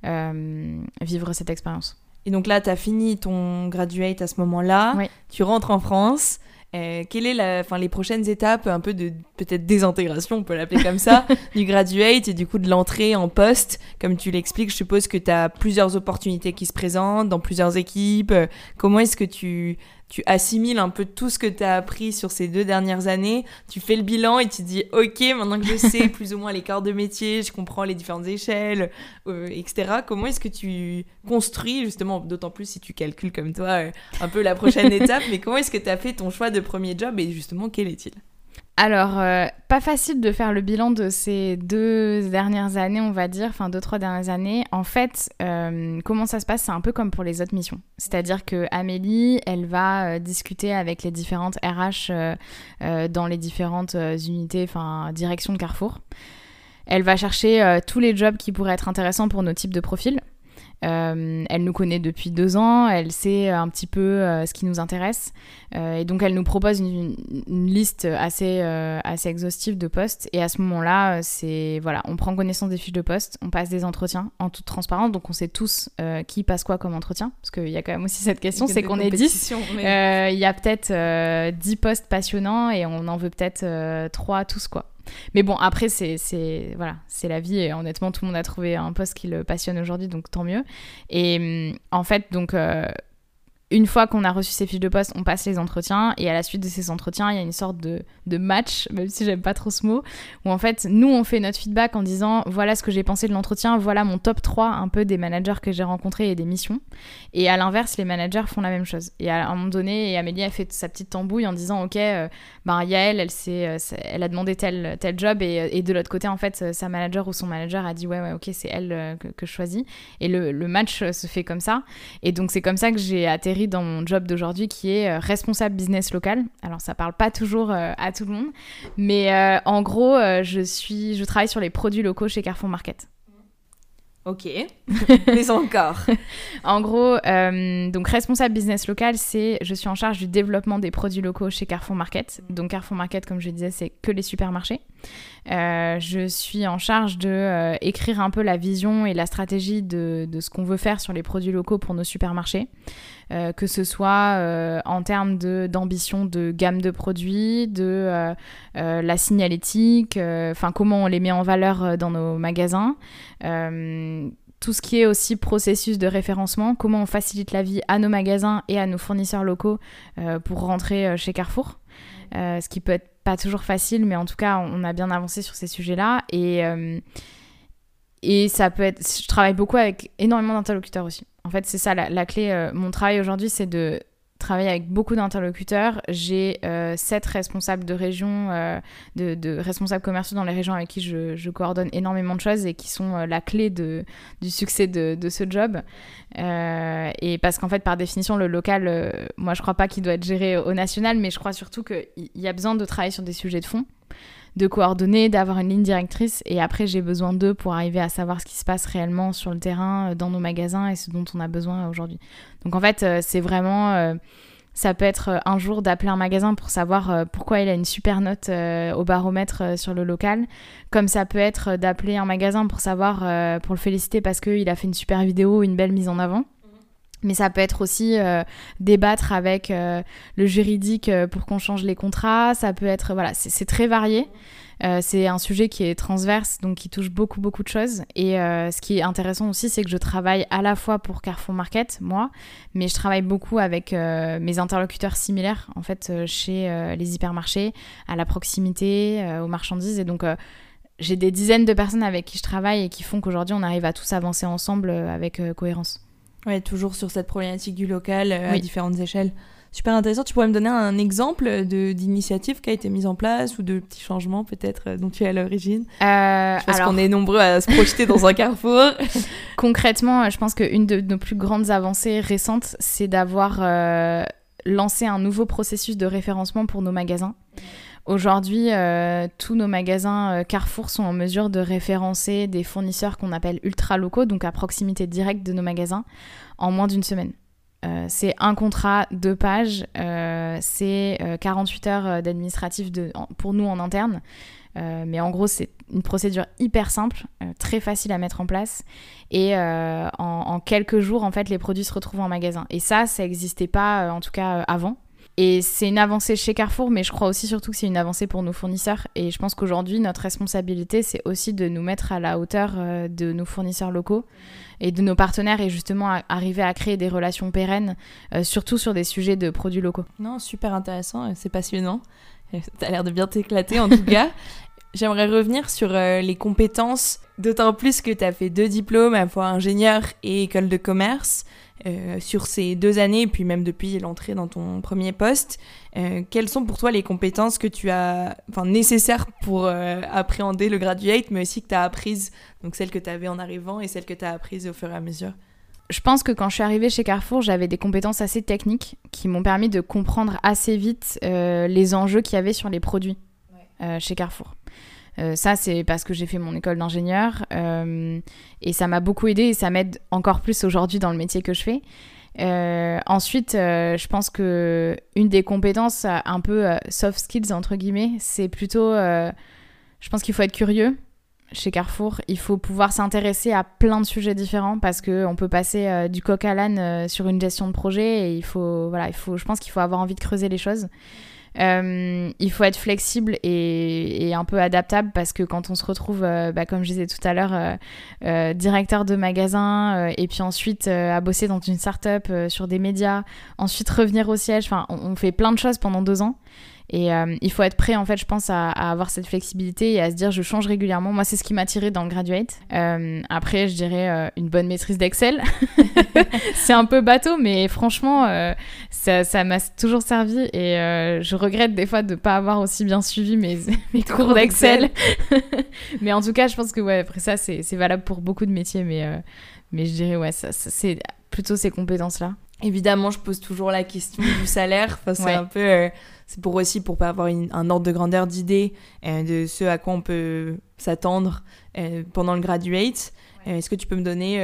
Speaker 1: vivre cette expérience.
Speaker 2: Et donc là, tu as fini ton graduate à ce moment-là, tu rentres en France. Euh, quelle est la, enfin, les prochaines étapes, un peu de peut-être désintégration, on peut l'appeler comme ça, *laughs* du graduate et du coup de l'entrée en poste Comme tu l'expliques, je suppose que tu as plusieurs opportunités qui se présentent dans plusieurs équipes. Comment est-ce que tu tu assimiles un peu tout ce que tu as appris sur ces deux dernières années, tu fais le bilan et tu dis ok, maintenant que je sais *laughs* plus ou moins les corps de métier, je comprends les différentes échelles, euh, etc. Comment est-ce que tu construis justement, d'autant plus si tu calcules comme toi euh, un peu la prochaine *laughs* étape, mais comment est-ce que tu as fait ton choix de premier job et justement quel est-il?
Speaker 1: Alors, euh, pas facile de faire le bilan de ces deux dernières années, on va dire, enfin deux, trois dernières années. En fait, euh, comment ça se passe C'est un peu comme pour les autres missions. C'est-à-dire que Amélie, elle va euh, discuter avec les différentes RH dans les différentes unités, enfin directions de Carrefour. Elle va chercher tous les jobs qui pourraient être intéressants pour nos types de profils. Euh, elle nous connaît depuis deux ans, elle sait un petit peu euh, ce qui nous intéresse. Euh, et donc, elle nous propose une, liste assez, assez exhaustive de postes. Et à ce moment-là, c'est voilà, on prend connaissance des fiches de poste, on passe des entretiens en toute transparence. Donc, on sait tous qui passe quoi comme entretien. Parce qu'il y a quand même aussi cette question c'est qu'on est 10. Il y a peut-être 10 postes passionnants et on en veut peut-être 3 tous, quoi. Mais bon, après, c'est voilà, c'est la vie et honnêtement, tout le monde a trouvé un poste qui le passionne aujourd'hui, donc tant mieux. Et hum, en fait, donc euh, une fois qu'on a reçu ces fiches de poste, on passe les entretiens et à la suite de ces entretiens, il y a une sorte de, de match, même si j'aime pas trop ce mot, où en fait, nous, on fait notre feedback en disant voilà ce que j'ai pensé de l'entretien, voilà mon top 3 un peu des managers que j'ai rencontrés et des missions. Et à l'inverse, les managers font la même chose. Et à un moment donné, Amélie a fait sa petite tambouille en disant ok, euh, ben Yael, elle, euh, elle a demandé tel, tel job et, et de l'autre côté, en fait, sa manager ou son manager a dit ouais, ouais, ok, c'est elle euh, que, que, je choisis. Et le, le match se fait comme ça. Et donc, c'est comme ça que j'ai atterri dans mon job d'aujourd'hui qui est euh, responsable business local. Alors ça parle pas toujours euh, à tout le monde, mais euh, en gros, je suis, je travaille sur les produits locaux chez Carrefour Market.
Speaker 2: Ok, *laughs* mais encore. *laughs*
Speaker 1: en gros, donc responsable business local, c'est je suis en charge du développement des produits locaux chez Carrefour Market. Donc Carrefour Market, comme je disais, c'est que les supermarchés. je suis en charge de écrire un peu la vision et la stratégie de, de ce qu'on veut faire sur les produits locaux pour nos supermarchés. Que ce soit en termes d'ambition de, gamme de produits, de la signalétique, enfin comment on les met en valeur dans nos magasins tout ce qui est aussi processus de référencement, comment on facilite la vie à nos magasins et à nos fournisseurs locaux euh, pour rentrer euh, chez Carrefour. Euh, ce qui peut être pas toujours facile, mais en tout cas, on a bien avancé sur ces sujets-là. Et, et ça peut être. Je travaille beaucoup avec énormément d'interlocuteurs aussi. En fait, c'est ça la clé. mon travail aujourd'hui, c'est de travaille avec beaucoup d'interlocuteurs. J'ai euh, sept responsables de région, euh, de, responsables commerciaux dans les régions avec qui je, coordonne énormément de choses et qui sont euh, la clé du succès de, de ce job. et parce qu'en fait, par définition, le local, moi, je crois pas qu'il doit être géré au national, mais je crois surtout qu'il y a besoin de travailler sur des sujets de fond de coordonner, d'avoir une ligne directrice. Et après, j'ai besoin d'eux pour arriver à savoir ce qui se passe réellement sur le terrain, euh, dans nos magasins et ce dont on a besoin aujourd'hui. Donc en fait, euh, c'est vraiment... Euh, ça peut être un jour d'appeler un magasin pour savoir pourquoi il a une super note au baromètre sur le local, comme ça peut être d'appeler un magasin pour savoir, pour le féliciter parce qu'il a fait une super vidéo, une belle mise en avant. Mais ça peut être aussi euh, débattre avec euh, le juridique euh, pour qu'on change les contrats. Ça peut être, voilà, c'est très varié. c'est un sujet qui est transverse, donc qui touche beaucoup, beaucoup de choses. Et ce qui est intéressant aussi, c'est que je travaille à la fois pour Carrefour Market, moi, mais je travaille beaucoup avec mes interlocuteurs similaires, en fait, chez les hypermarchés, à la proximité, aux marchandises. Et donc, j'ai des dizaines de personnes avec qui je travaille et qui font qu'aujourd'hui, on arrive à tous avancer ensemble avec cohérence.
Speaker 2: Ouais, toujours sur cette problématique du local euh, à différentes échelles. Super intéressant. Tu pourrais me donner un exemple d'initiative qui a été mise en place ou de petits changements peut-être euh, dont tu es à l'origine? Euh, Je pense qu'on est nombreux à se projeter dans un carrefour. *laughs* *laughs*
Speaker 1: Concrètement, je pense qu'une de nos plus grandes avancées récentes, c'est d'avoir lancé un nouveau processus de référencement pour nos magasins. Aujourd'hui, euh, tous nos magasins euh, Carrefour sont en mesure de référencer des fournisseurs qu'on appelle ultra locaux, donc à proximité directe de nos magasins, en moins d'une semaine. Euh, c'est un contrat, deux pages, c'est 48 heures d'administratif pour nous en interne. mais en gros, c'est une procédure hyper simple, très facile à mettre en place. Et en, en, quelques jours, en fait, les produits se retrouvent en magasin. Et ça, ça n'existait pas, en tout cas, avant. Et c'est une avancée chez Carrefour, mais je crois aussi surtout que c'est une avancée pour nos fournisseurs. Et je pense qu'aujourd'hui, notre responsabilité, c'est aussi de nous mettre à la hauteur euh, de nos fournisseurs locaux et de nos partenaires et justement arriver à créer des relations pérennes, euh, surtout sur des sujets de produits locaux.
Speaker 2: Non, super intéressant, c'est passionnant. A l'air de bien t'éclater en tout cas. *laughs* J'aimerais revenir sur euh, les compétences, d'autant plus que tu as fait deux diplômes, à la fois ingénieur et école de commerce. Euh, sur ces deux années, puis même depuis l'entrée dans ton premier poste, euh, quelles sont pour toi les compétences que tu as, enfin nécessaires pour euh, appréhender le graduate, mais aussi que tu as apprises, donc celles que tu avais en arrivant et celles que tu as apprises au fur et à mesure?
Speaker 1: Je pense que quand je suis arrivée chez Carrefour, j'avais des compétences assez techniques qui m'ont permis de comprendre assez vite les enjeux qu'il y avait sur les produits chez Carrefour. Euh, ça, c'est parce que j'ai fait mon école d'ingénieur euh, et ça m'a beaucoup aidé et ça m'aide encore plus aujourd'hui dans le métier que je fais. Euh, ensuite, je pense que une des compétences un peu soft skills entre guillemets, c'est plutôt, je pense qu'il faut être curieux chez Carrefour. Il faut pouvoir s'intéresser à plein de sujets différents parce que on peut passer du coq à l'âne sur une gestion de projet et il faut, voilà, il faut, je pense qu'il faut avoir envie de creuser les choses. Euh, il faut être flexible et, un peu adaptable parce que quand on se retrouve, euh, bah, comme je disais tout à l'heure, euh, directeur de magasin et puis ensuite à bosser dans une start-up sur des médias, ensuite revenir au siège, on, fait plein de choses pendant deux ans. Et euh, il faut être prêt, en fait, je pense, à, avoir cette flexibilité et à se dire je change régulièrement. Moi, c'est ce qui m'a tiré dans le graduate. Euh, après, je dirais euh, une bonne maîtrise d'Excel. *laughs* c'est un peu bateau, mais franchement, ça m'a toujours servi et je regrette des fois de ne pas avoir aussi bien suivi mes, *laughs* mes cours d'Excel. *laughs* mais en tout cas, je pense que ouais, après ça, c'est valable pour beaucoup de métiers, mais, mais je dirais, ouais, ça c'est plutôt ces compétences-là.
Speaker 2: Évidemment, je pose toujours la question du salaire. Enfin, c'est un peu, c'est pour aussi pour pas avoir un ordre de grandeur d'idée euh, de ce à quoi on peut s'attendre euh, pendant le graduate. Est-ce que tu peux me donner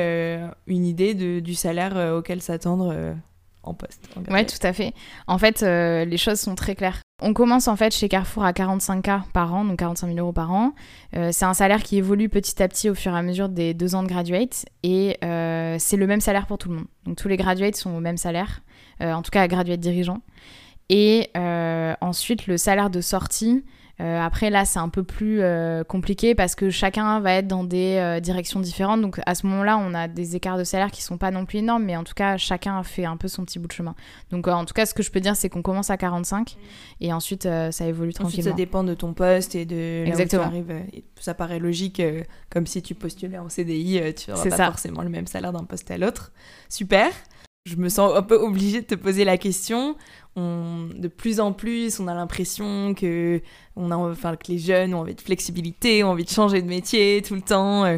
Speaker 2: une idée de, du salaire auquel s'attendre en poste
Speaker 1: Oui, tout à fait. En fait, les choses sont très claires. On commence en fait chez Carrefour à 45K par an, donc 45 000 euros par an. Euh, c'est un salaire qui évolue petit à petit au fur et à mesure des deux ans de graduate et euh, c'est le même salaire pour tout le monde. Donc tous les graduates sont au même salaire, euh, en tout cas graduate dirigeant. Et ensuite le salaire de sortie, euh, après, là, c'est un peu plus euh, compliqué parce que chacun va être dans des euh, directions différentes. Donc, à ce moment-là, on a des écarts de salaire qui sont pas non plus énormes, mais en tout cas, chacun fait un peu son petit bout de chemin. Donc, en tout cas, ce que je peux dire, c'est qu'on commence à 45 et ensuite, ça évolue tranquillement.
Speaker 2: Ensuite, ça dépend de ton poste et de
Speaker 1: Exactement.
Speaker 2: Là où tu arrives. Ça paraît logique, comme si tu postulais en CDI, tu n'auras pas forcément le même salaire d'un poste à l'autre. Super je me sens un peu obligée de te poser la question. On, de plus en plus, on a l'impression que, on a, enfin, que les jeunes ont envie de flexibilité, ont envie de changer de métier tout le temps, euh,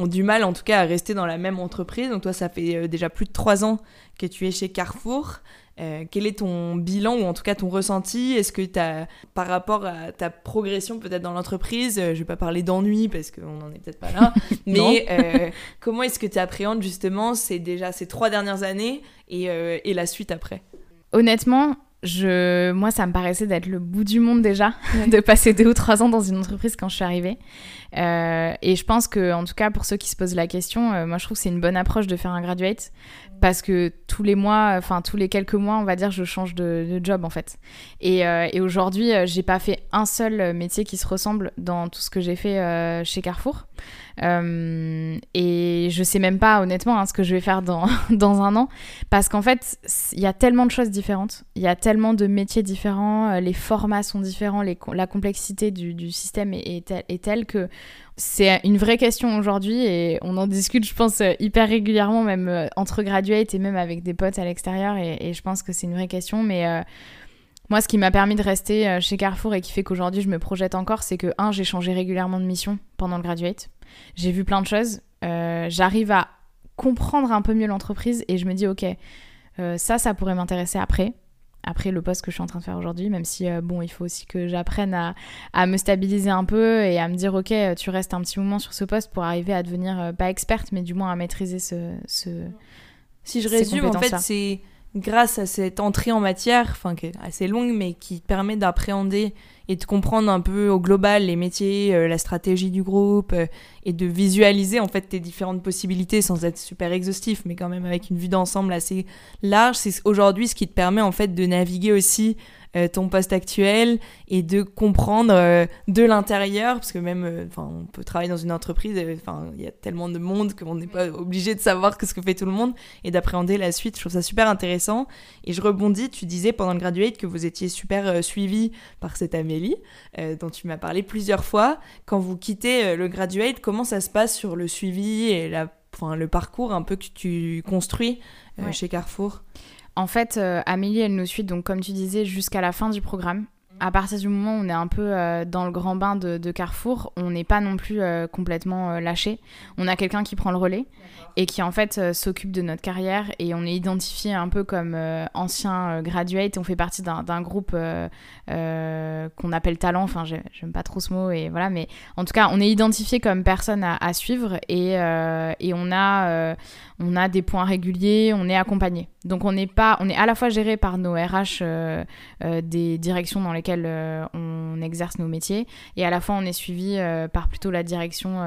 Speaker 2: ont du mal en tout cas à rester dans la même entreprise. Donc toi, ça fait euh, déjà plus de trois ans que tu es chez Carrefour. Euh, quel est ton bilan ou en tout cas ton ressenti? Est-ce que tu as, par rapport à ta progression peut-être dans l'entreprise, je vais pas parler d'ennui parce qu'on n'en est peut-être pas là, *laughs* mais comment est-ce que tu appréhendes justement ces, déjà ces trois dernières années et, et la suite après?
Speaker 1: Honnêtement, je, moi, ça me paraissait d'être le bout du monde déjà, *laughs* de passer deux ou trois ans dans une entreprise quand je suis arrivée. Euh, et je pense que, en tout cas, pour ceux qui se posent la question, euh, moi, je trouve que c'est une bonne approche de faire un graduate parce que tous les mois, enfin tous les quelques mois, on va dire, je change de, job en fait. Et, euh, et aujourd'hui, j'ai pas fait un seul métier qui se ressemble dans tout ce que j'ai fait chez Carrefour. Euh, et je sais même pas honnêtement hein, ce que je vais faire dans, *laughs* dans un an. Parce qu'en fait il y a tellement de choses différentes, il y a tellement de métiers différents, euh, les formats sont différents, la complexité du, système est, telle que c'est une vraie question aujourd'hui et on en discute je pense hyper régulièrement même euh, entre graduates et même avec des potes à l'extérieur et, je pense que c'est une vraie question. Mais moi, ce qui m'a permis de rester chez Carrefour et qui fait qu'aujourd'hui je me projette encore, c'est que, un, j'ai changé régulièrement de mission pendant le graduate. J'ai vu plein de choses. Euh, j'arrive à comprendre un peu mieux l'entreprise et je me dis, ok, euh, ça, ça pourrait m'intéresser après. Après le poste que je suis en train de faire aujourd'hui, même si euh, bon, il faut aussi que j'apprenne à, à, me stabiliser un peu et à me dire ok, tu restes un petit moment sur ce poste pour arriver à devenir pas experte, mais du moins à maîtriser ce. ce
Speaker 2: si je résume, en fait, c'est grâce à cette entrée en matière, enfin qui est assez longue, mais qui permet d'appréhender et de comprendre un peu au global les métiers, euh, la stratégie du groupe euh, et de visualiser en fait tes différentes possibilités sans être super exhaustif, mais quand même avec une vue d'ensemble assez large. C'est aujourd'hui ce qui te permet en fait de naviguer aussi euh, ton poste actuel et de comprendre de l'intérieur, parce que même, enfin, on peut travailler dans une entreprise, enfin, il y a tellement de monde qu'on n'est pas obligé de savoir ce que fait tout le monde et d'appréhender la suite. Je trouve ça super intéressant. Et je rebondis, tu disais pendant le graduate que vous étiez super suivi par cette Amélie, dont tu m'as parlé plusieurs fois. Quand vous quittez le graduate, comment ça se passe sur le suivi et la, enfin, le parcours un peu que tu construis chez Carrefour?
Speaker 1: En fait, euh, Amélie, elle nous suit, donc comme tu disais, jusqu'à la fin du programme. À partir du moment où on est un peu euh, dans le grand bain de, Carrefour, on n'est pas non plus euh, complètement lâché. On a quelqu'un qui prend le relais et qui en fait s'occupe de notre carrière et on est identifié un peu comme ancien graduate. On fait partie d'un groupe qu'on appelle talent. Enfin, j'aime pas trop ce mot et voilà, mais en tout cas, on est identifié comme personne à, suivre et, et on a on a des points réguliers, on est accompagné. Donc on n'est pas, on est à la fois géré par nos RH euh, euh, des directions dans lesquelles euh, on exerce nos métiers, et à la fois on est suivi par plutôt la direction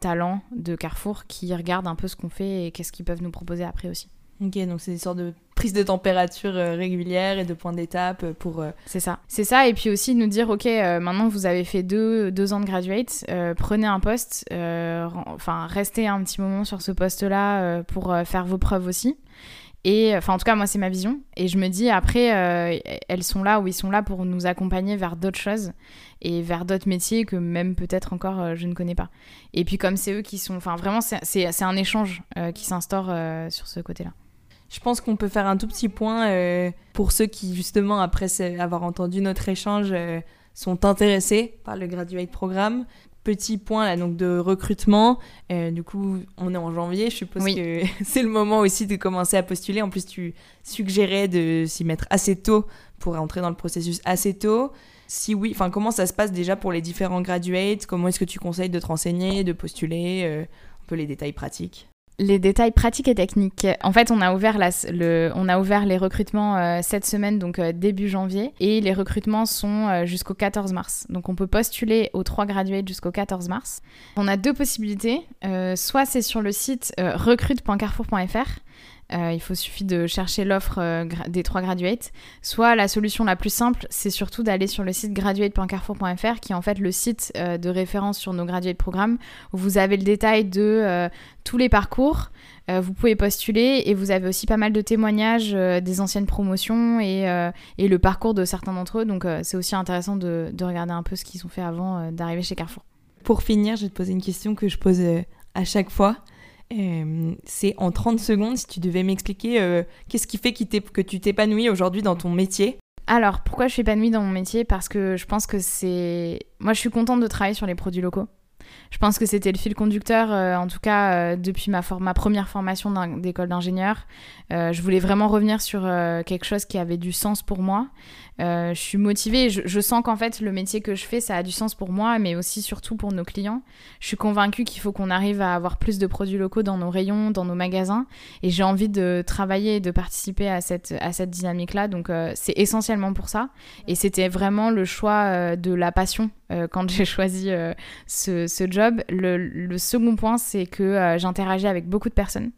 Speaker 1: talent de Carrefour qui regarde un peu ce qu'on fait et qu'est-ce qu'ils peuvent nous proposer après aussi.
Speaker 2: Ok, donc c'est des sortes de prise de température euh, régulière et de points d'étape pour... Euh,
Speaker 1: c'est ça. C'est ça, et puis aussi nous dire, ok, euh, maintenant vous avez fait deux, deux ans de graduate, prenez un poste, enfin restez un petit moment sur ce poste-là pour faire vos preuves aussi. Et enfin, en tout cas, moi, c'est ma vision. Et je me dis, après, elles sont là ou ils sont là pour nous accompagner vers d'autres choses et vers d'autres métiers que même peut-être encore je ne connais pas. Et puis, comme c'est eux qui sont. Enfin, vraiment, c'est un échange qui s'instaure sur ce côté-là.
Speaker 2: Je pense qu'on peut faire un tout petit point euh, pour ceux qui, justement, après avoir entendu notre échange, euh, sont intéressés par le Graduate Programme. Petit point là, donc de recrutement. Euh, du coup, on est en janvier. Je suppose que *laughs* c'est le moment aussi de commencer à postuler. En plus, tu suggérais de s'y mettre assez tôt pour entrer dans le processus assez tôt. Si oui, enfin, comment ça se passe déjà pour les différents graduates? Comment est-ce que tu conseilles de te renseigner, de postuler Un peu les détails pratiques?
Speaker 1: les détails pratiques et techniques. En fait, on a ouvert, les recrutements euh, cette semaine, donc euh, début janvier, et les recrutements sont euh, jusqu'au 14 mars. Donc on peut postuler aux trois graduates jusqu'au 14 mars. On a deux possibilités. soit c'est sur le site recrute.carrefour.fr. il faut suffit de chercher l'offre des trois graduates. Soit la solution la plus simple, c'est surtout d'aller sur le site graduate.carrefour.fr, qui est en fait le site de référence sur nos graduate programmes, où vous avez le détail de tous les parcours. Euh, vous pouvez postuler et vous avez aussi pas mal de témoignages euh, des anciennes promotions et, euh, et, le parcours de certains d'entre eux. Donc c'est aussi intéressant de, de, regarder un peu ce qu'ils ont fait avant d'arriver chez Carrefour.
Speaker 2: Pour finir, je vais te poser une question que je pose à chaque fois. C'est en 30 secondes, si tu devais m'expliquer qu'est-ce qui fait que tu t'épanouis aujourd'hui dans ton métier?
Speaker 1: Alors, pourquoi je suis épanouie dans mon métier? Parce que je pense que c'est... Moi, je suis contente de travailler sur les produits locaux je pense que c'était le fil conducteur, euh, en tout cas euh, depuis ma, première formation d'école d'ingénieur. Euh, je voulais vraiment revenir sur quelque chose qui avait du sens pour moi. je suis motivée, je, sens qu'en fait le métier que je fais, ça a du sens pour moi, mais aussi surtout pour nos clients. Je suis convaincue qu'il faut qu'on arrive à avoir plus de produits locaux dans nos rayons, dans nos magasins, et j'ai envie de travailler et de participer à cette dynamique-là. Donc c'est essentiellement pour ça, et c'était vraiment le choix de la passion quand j'ai choisi ce, ce job. Le, second point, c'est que euh, j'interagis avec beaucoup de personnes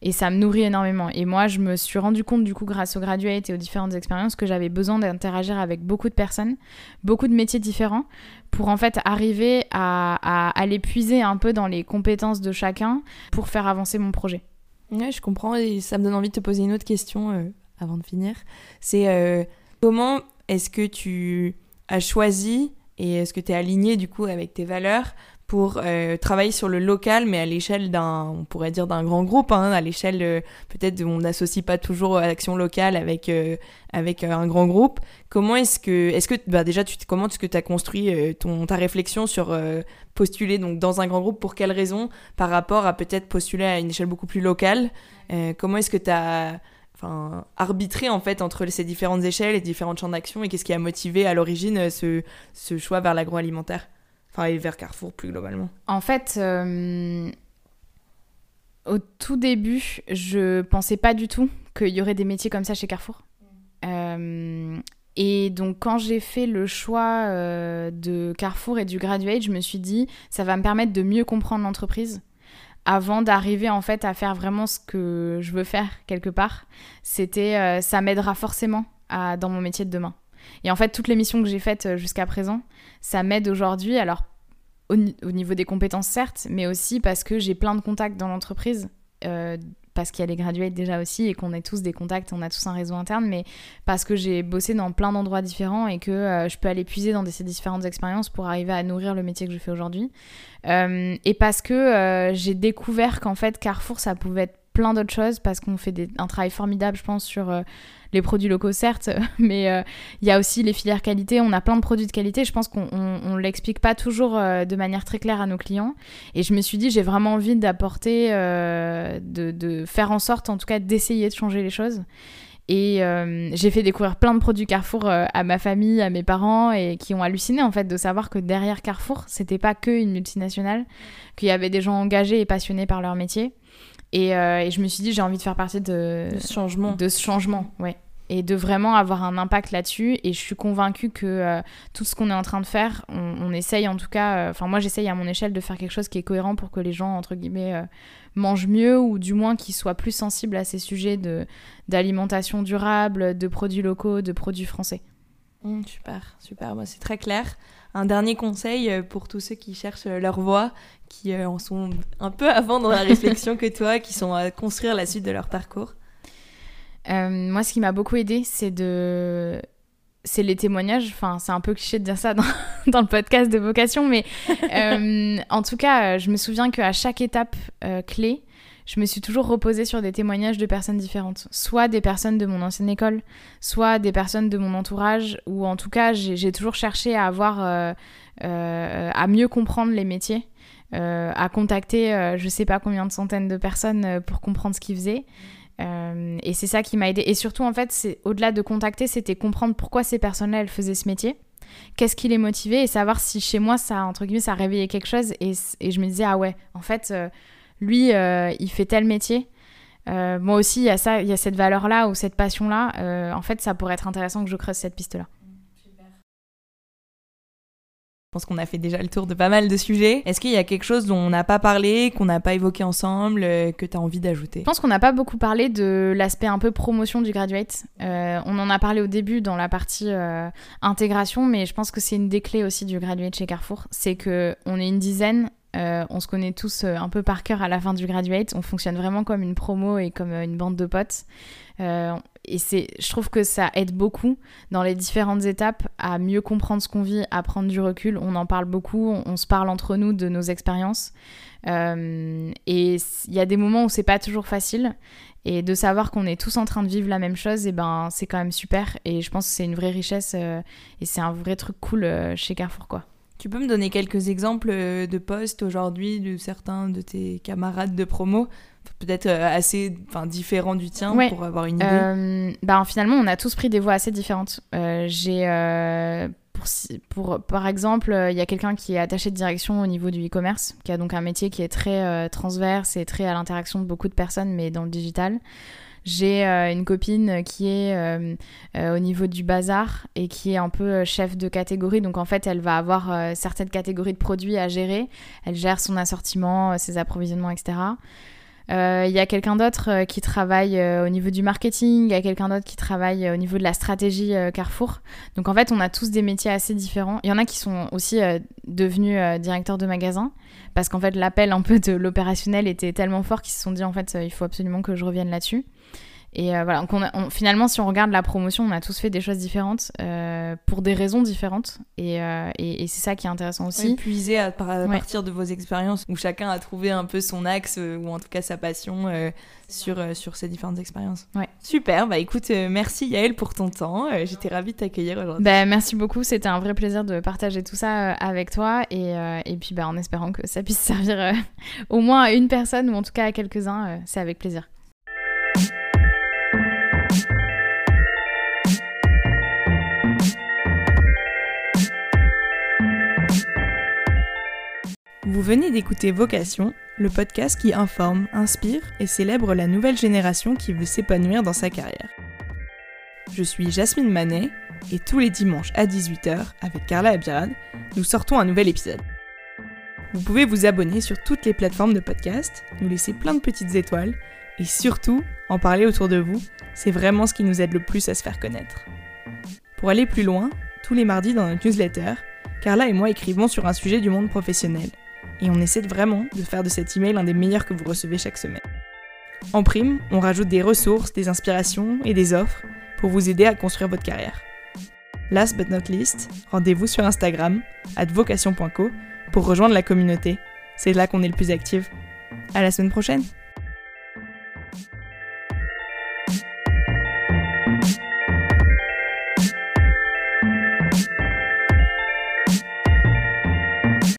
Speaker 1: et ça me nourrit énormément. Et moi, je me suis rendu compte, du coup, grâce au graduate et aux différentes expériences, que j'avais besoin d'interagir avec beaucoup de personnes, beaucoup de métiers différents, pour en fait arriver à, aller puiser un peu dans les compétences de chacun pour faire avancer mon projet.
Speaker 2: Ouais, je comprends et ça me donne envie de te poser une autre question euh, avant de finir. C'est euh, comment est-ce que tu as choisi et est-ce que tu es aligné du coup avec tes valeurs pour euh, travailler sur le local, mais à l'échelle d'un, on pourrait dire d'un grand groupe, hein, à l'échelle euh, peut-être on n'associe pas toujours l'action locale avec euh, avec un grand groupe. Comment est-ce que, est-ce que, bah déjà, tu, comment est-ce que tu as construit ton ta réflexion sur postuler donc dans un grand groupe? Pour quelles raisons par rapport à peut-être postuler à une échelle beaucoup plus locale. Comment est-ce que tu as Arbitré en fait entre ces différentes échelles et différents champs d'action et qu'est-ce qui a motivé à l'origine ce, ce choix vers l'agroalimentaire? Enfin, et vers Carrefour plus globalement.
Speaker 1: En fait, euh, au tout début, je pensais pas du tout qu'il y aurait des métiers comme ça chez Carrefour. Euh, et donc, quand j'ai fait le choix euh, de Carrefour et du graduate, je me suis dit, ça va me permettre de mieux comprendre l'entreprise avant d'arriver en fait à faire vraiment ce que je veux faire quelque part. C'était, ça m'aidera forcément dans mon métier de demain. Et en fait, toutes les missions que j'ai faites jusqu'à présent, ça m'aide aujourd'hui. Alors, au, niveau des compétences, certes, mais aussi parce que j'ai plein de contacts dans l'entreprise. Euh, parce qu'il y a les graduates déjà aussi et qu'on est tous des contacts, on a tous un réseau interne, mais parce que j'ai bossé dans plein d'endroits différents et que euh, je peux aller puiser dans ces différentes expériences pour arriver à nourrir le métier que je fais aujourd'hui. Euh, et parce que j'ai découvert qu'en fait Carrefour ça pouvait être plein d'autres choses parce qu'on fait un travail formidable, je pense, sur euh, les produits locaux, certes, *laughs* mais euh, il y a aussi les filières qualité. On a plein de produits de qualité. Je pense qu'on ne l'explique pas toujours euh, de manière très claire à nos clients. Et je me suis dit, j'ai vraiment envie d'apporter, de, de, faire en sorte, en tout cas, d'essayer de changer les choses. Et j'ai fait découvrir plein de produits Carrefour à ma famille, à mes parents, et qui ont halluciné en fait de savoir que derrière Carrefour, c'était pas que une multinationale, qu'il y avait des gens engagés et passionnés par leur métier. Euh, et, je me suis dit, j'ai envie de faire partie de,
Speaker 2: ce changement.
Speaker 1: De ce changement, ouais. Et de vraiment avoir un impact là-dessus. Et je suis convaincue que euh, tout ce qu'on est en train de faire, on, essaye en tout cas, euh, enfin moi j'essaye à mon échelle de faire quelque chose qui est cohérent pour que les gens, entre guillemets, mangent mieux ou du moins qu'ils soient plus sensibles à ces sujets d'alimentation durable, de produits locaux, de produits français.
Speaker 2: Mmh, super, super, moi c'est très clair un dernier conseil euh, pour tous ceux qui cherchent euh, leur voie, qui euh, en sont un peu avant dans la *laughs* réflexion que toi, qui sont à construire la suite de leur parcours
Speaker 1: Moi, ce qui m'a beaucoup aidé, c'est de c'est les témoignages. Enfin, c'est un peu cliché de dire ça dans, *laughs* dans le podcast de vocation, mais *laughs* en tout cas, je me souviens qu'à chaque étape clé, je me suis toujours reposée sur des témoignages de personnes différentes. Soit des personnes de mon ancienne école, soit des personnes de mon entourage, ou en tout cas, j'ai toujours cherché à avoir, euh, euh, à mieux comprendre les métiers, euh, à contacter je sais pas combien de centaines de personnes pour comprendre ce qu'ils faisaient. et c'est ça qui m'a aidé. Et surtout, en fait, au-delà de contacter, c'était comprendre pourquoi ces personnes-là, elles faisaient ce métier qu'est-ce qui les motivait et savoir si chez moi ça entre guillemets ça réveillait quelque chose et, et je me disais ah ouais en fait lui, il fait tel métier. moi aussi, il y a ça, il y a cette valeur-là ou cette passion-là. en fait, ça pourrait être intéressant que je creuse cette piste-là.
Speaker 2: Je pense qu'on a fait déjà le tour de pas mal de sujets. Est-ce qu'il y a quelque chose dont on n'a pas parlé, qu'on n'a pas évoqué ensemble, euh, que tu as envie d'ajouter?
Speaker 1: Je pense qu'on n'a pas beaucoup parlé de l'aspect un peu promotion du graduate. Euh, on en a parlé au début dans la partie euh, intégration, mais je pense que c'est une des clés aussi du graduate chez Carrefour. C'est qu'on est une dizaine, on se connaît tous un peu par cœur à la fin du graduate. On fonctionne vraiment comme une promo et comme une bande de potes et c'est, je trouve que ça aide beaucoup dans les différentes étapes à mieux comprendre ce qu'on vit, à prendre du recul. On en parle beaucoup, on, se parle entre nous de nos expériences. Euh, et il y a des moments où c'est pas toujours facile. Et de savoir qu'on est tous en train de vivre la même chose, et eh ben c'est quand même super. Et je pense que c'est une vraie richesse euh, et c'est un vrai truc cool euh, chez Carrefour.
Speaker 2: Tu peux me donner quelques exemples de postes aujourd'hui de certains de tes camarades de promo peut-être euh, assez différent du tien pour avoir une idée? Euh,
Speaker 1: bah, Finalement, on a tous pris des voies assez différentes. Euh, j'ai, pour, pour, par exemple, il y a quelqu'un qui est attaché de direction au niveau du e-commerce, qui a donc un métier qui est très transverse et très à l'interaction de beaucoup de personnes, mais dans le digital. J'ai une copine qui est au niveau du bazar et qui est un peu chef de catégorie. Donc en fait, elle va avoir certaines catégories de produits à gérer. Elle gère son assortiment, ses approvisionnements, etc. Euh, il y a quelqu'un d'autre euh, qui travaille euh, au niveau du marketing, il y a quelqu'un d'autre qui travaille au niveau de la stratégie Carrefour. Donc en fait, on a tous des métiers assez différents. Il y en a qui sont aussi devenus directeurs de magasins parce qu'en fait, l'appel un peu de l'opérationnel était tellement fort qu'ils se sont dit en fait, il faut absolument que je revienne là-dessus. Et euh, voilà, donc finalement, si on regarde la promotion, on a tous fait des choses différentes euh, pour des raisons différentes. Et, euh, et, c'est ça qui est intéressant aussi.
Speaker 2: Oui, puiser à, partir de vos expériences où chacun a trouvé un peu son axe ou en tout cas sa passion sur, sur ces différentes expériences.
Speaker 1: Ouais.
Speaker 2: Super, bah écoute, merci Yael pour ton temps. J'étais ravie de t'accueillir aujourd'hui.
Speaker 1: Bah, merci beaucoup, c'était un vrai plaisir de partager tout ça avec toi. Et, et puis bah, en espérant que ça puisse *laughs* servir au moins à une personne ou en tout cas à quelques-uns, c'est avec plaisir.
Speaker 2: Vous venez d'écouter Vocation, le podcast qui informe, inspire et célèbre la nouvelle génération qui veut s'épanouir dans sa carrière. Je suis Jasmine Manet et tous les dimanches à 18h, avec Carla Abirad, nous sortons un nouvel épisode. Vous pouvez vous abonner sur toutes les plateformes de podcast, nous laisser plein de petites étoiles et surtout en parler autour de vous, c'est vraiment ce qui nous aide le plus à se faire connaître. Pour aller plus loin, tous les mardis dans notre newsletter, Carla et moi écrivons sur un sujet du monde professionnel et on essaie vraiment de faire de cet email un des meilleurs que vous recevez chaque semaine. En prime, on rajoute des ressources, des inspirations et des offres pour vous aider à construire votre carrière. Last but not least, rendez-vous sur Instagram, vocation.co, pour rejoindre la communauté. C'est là qu'on est le plus actif. À la semaine prochaine!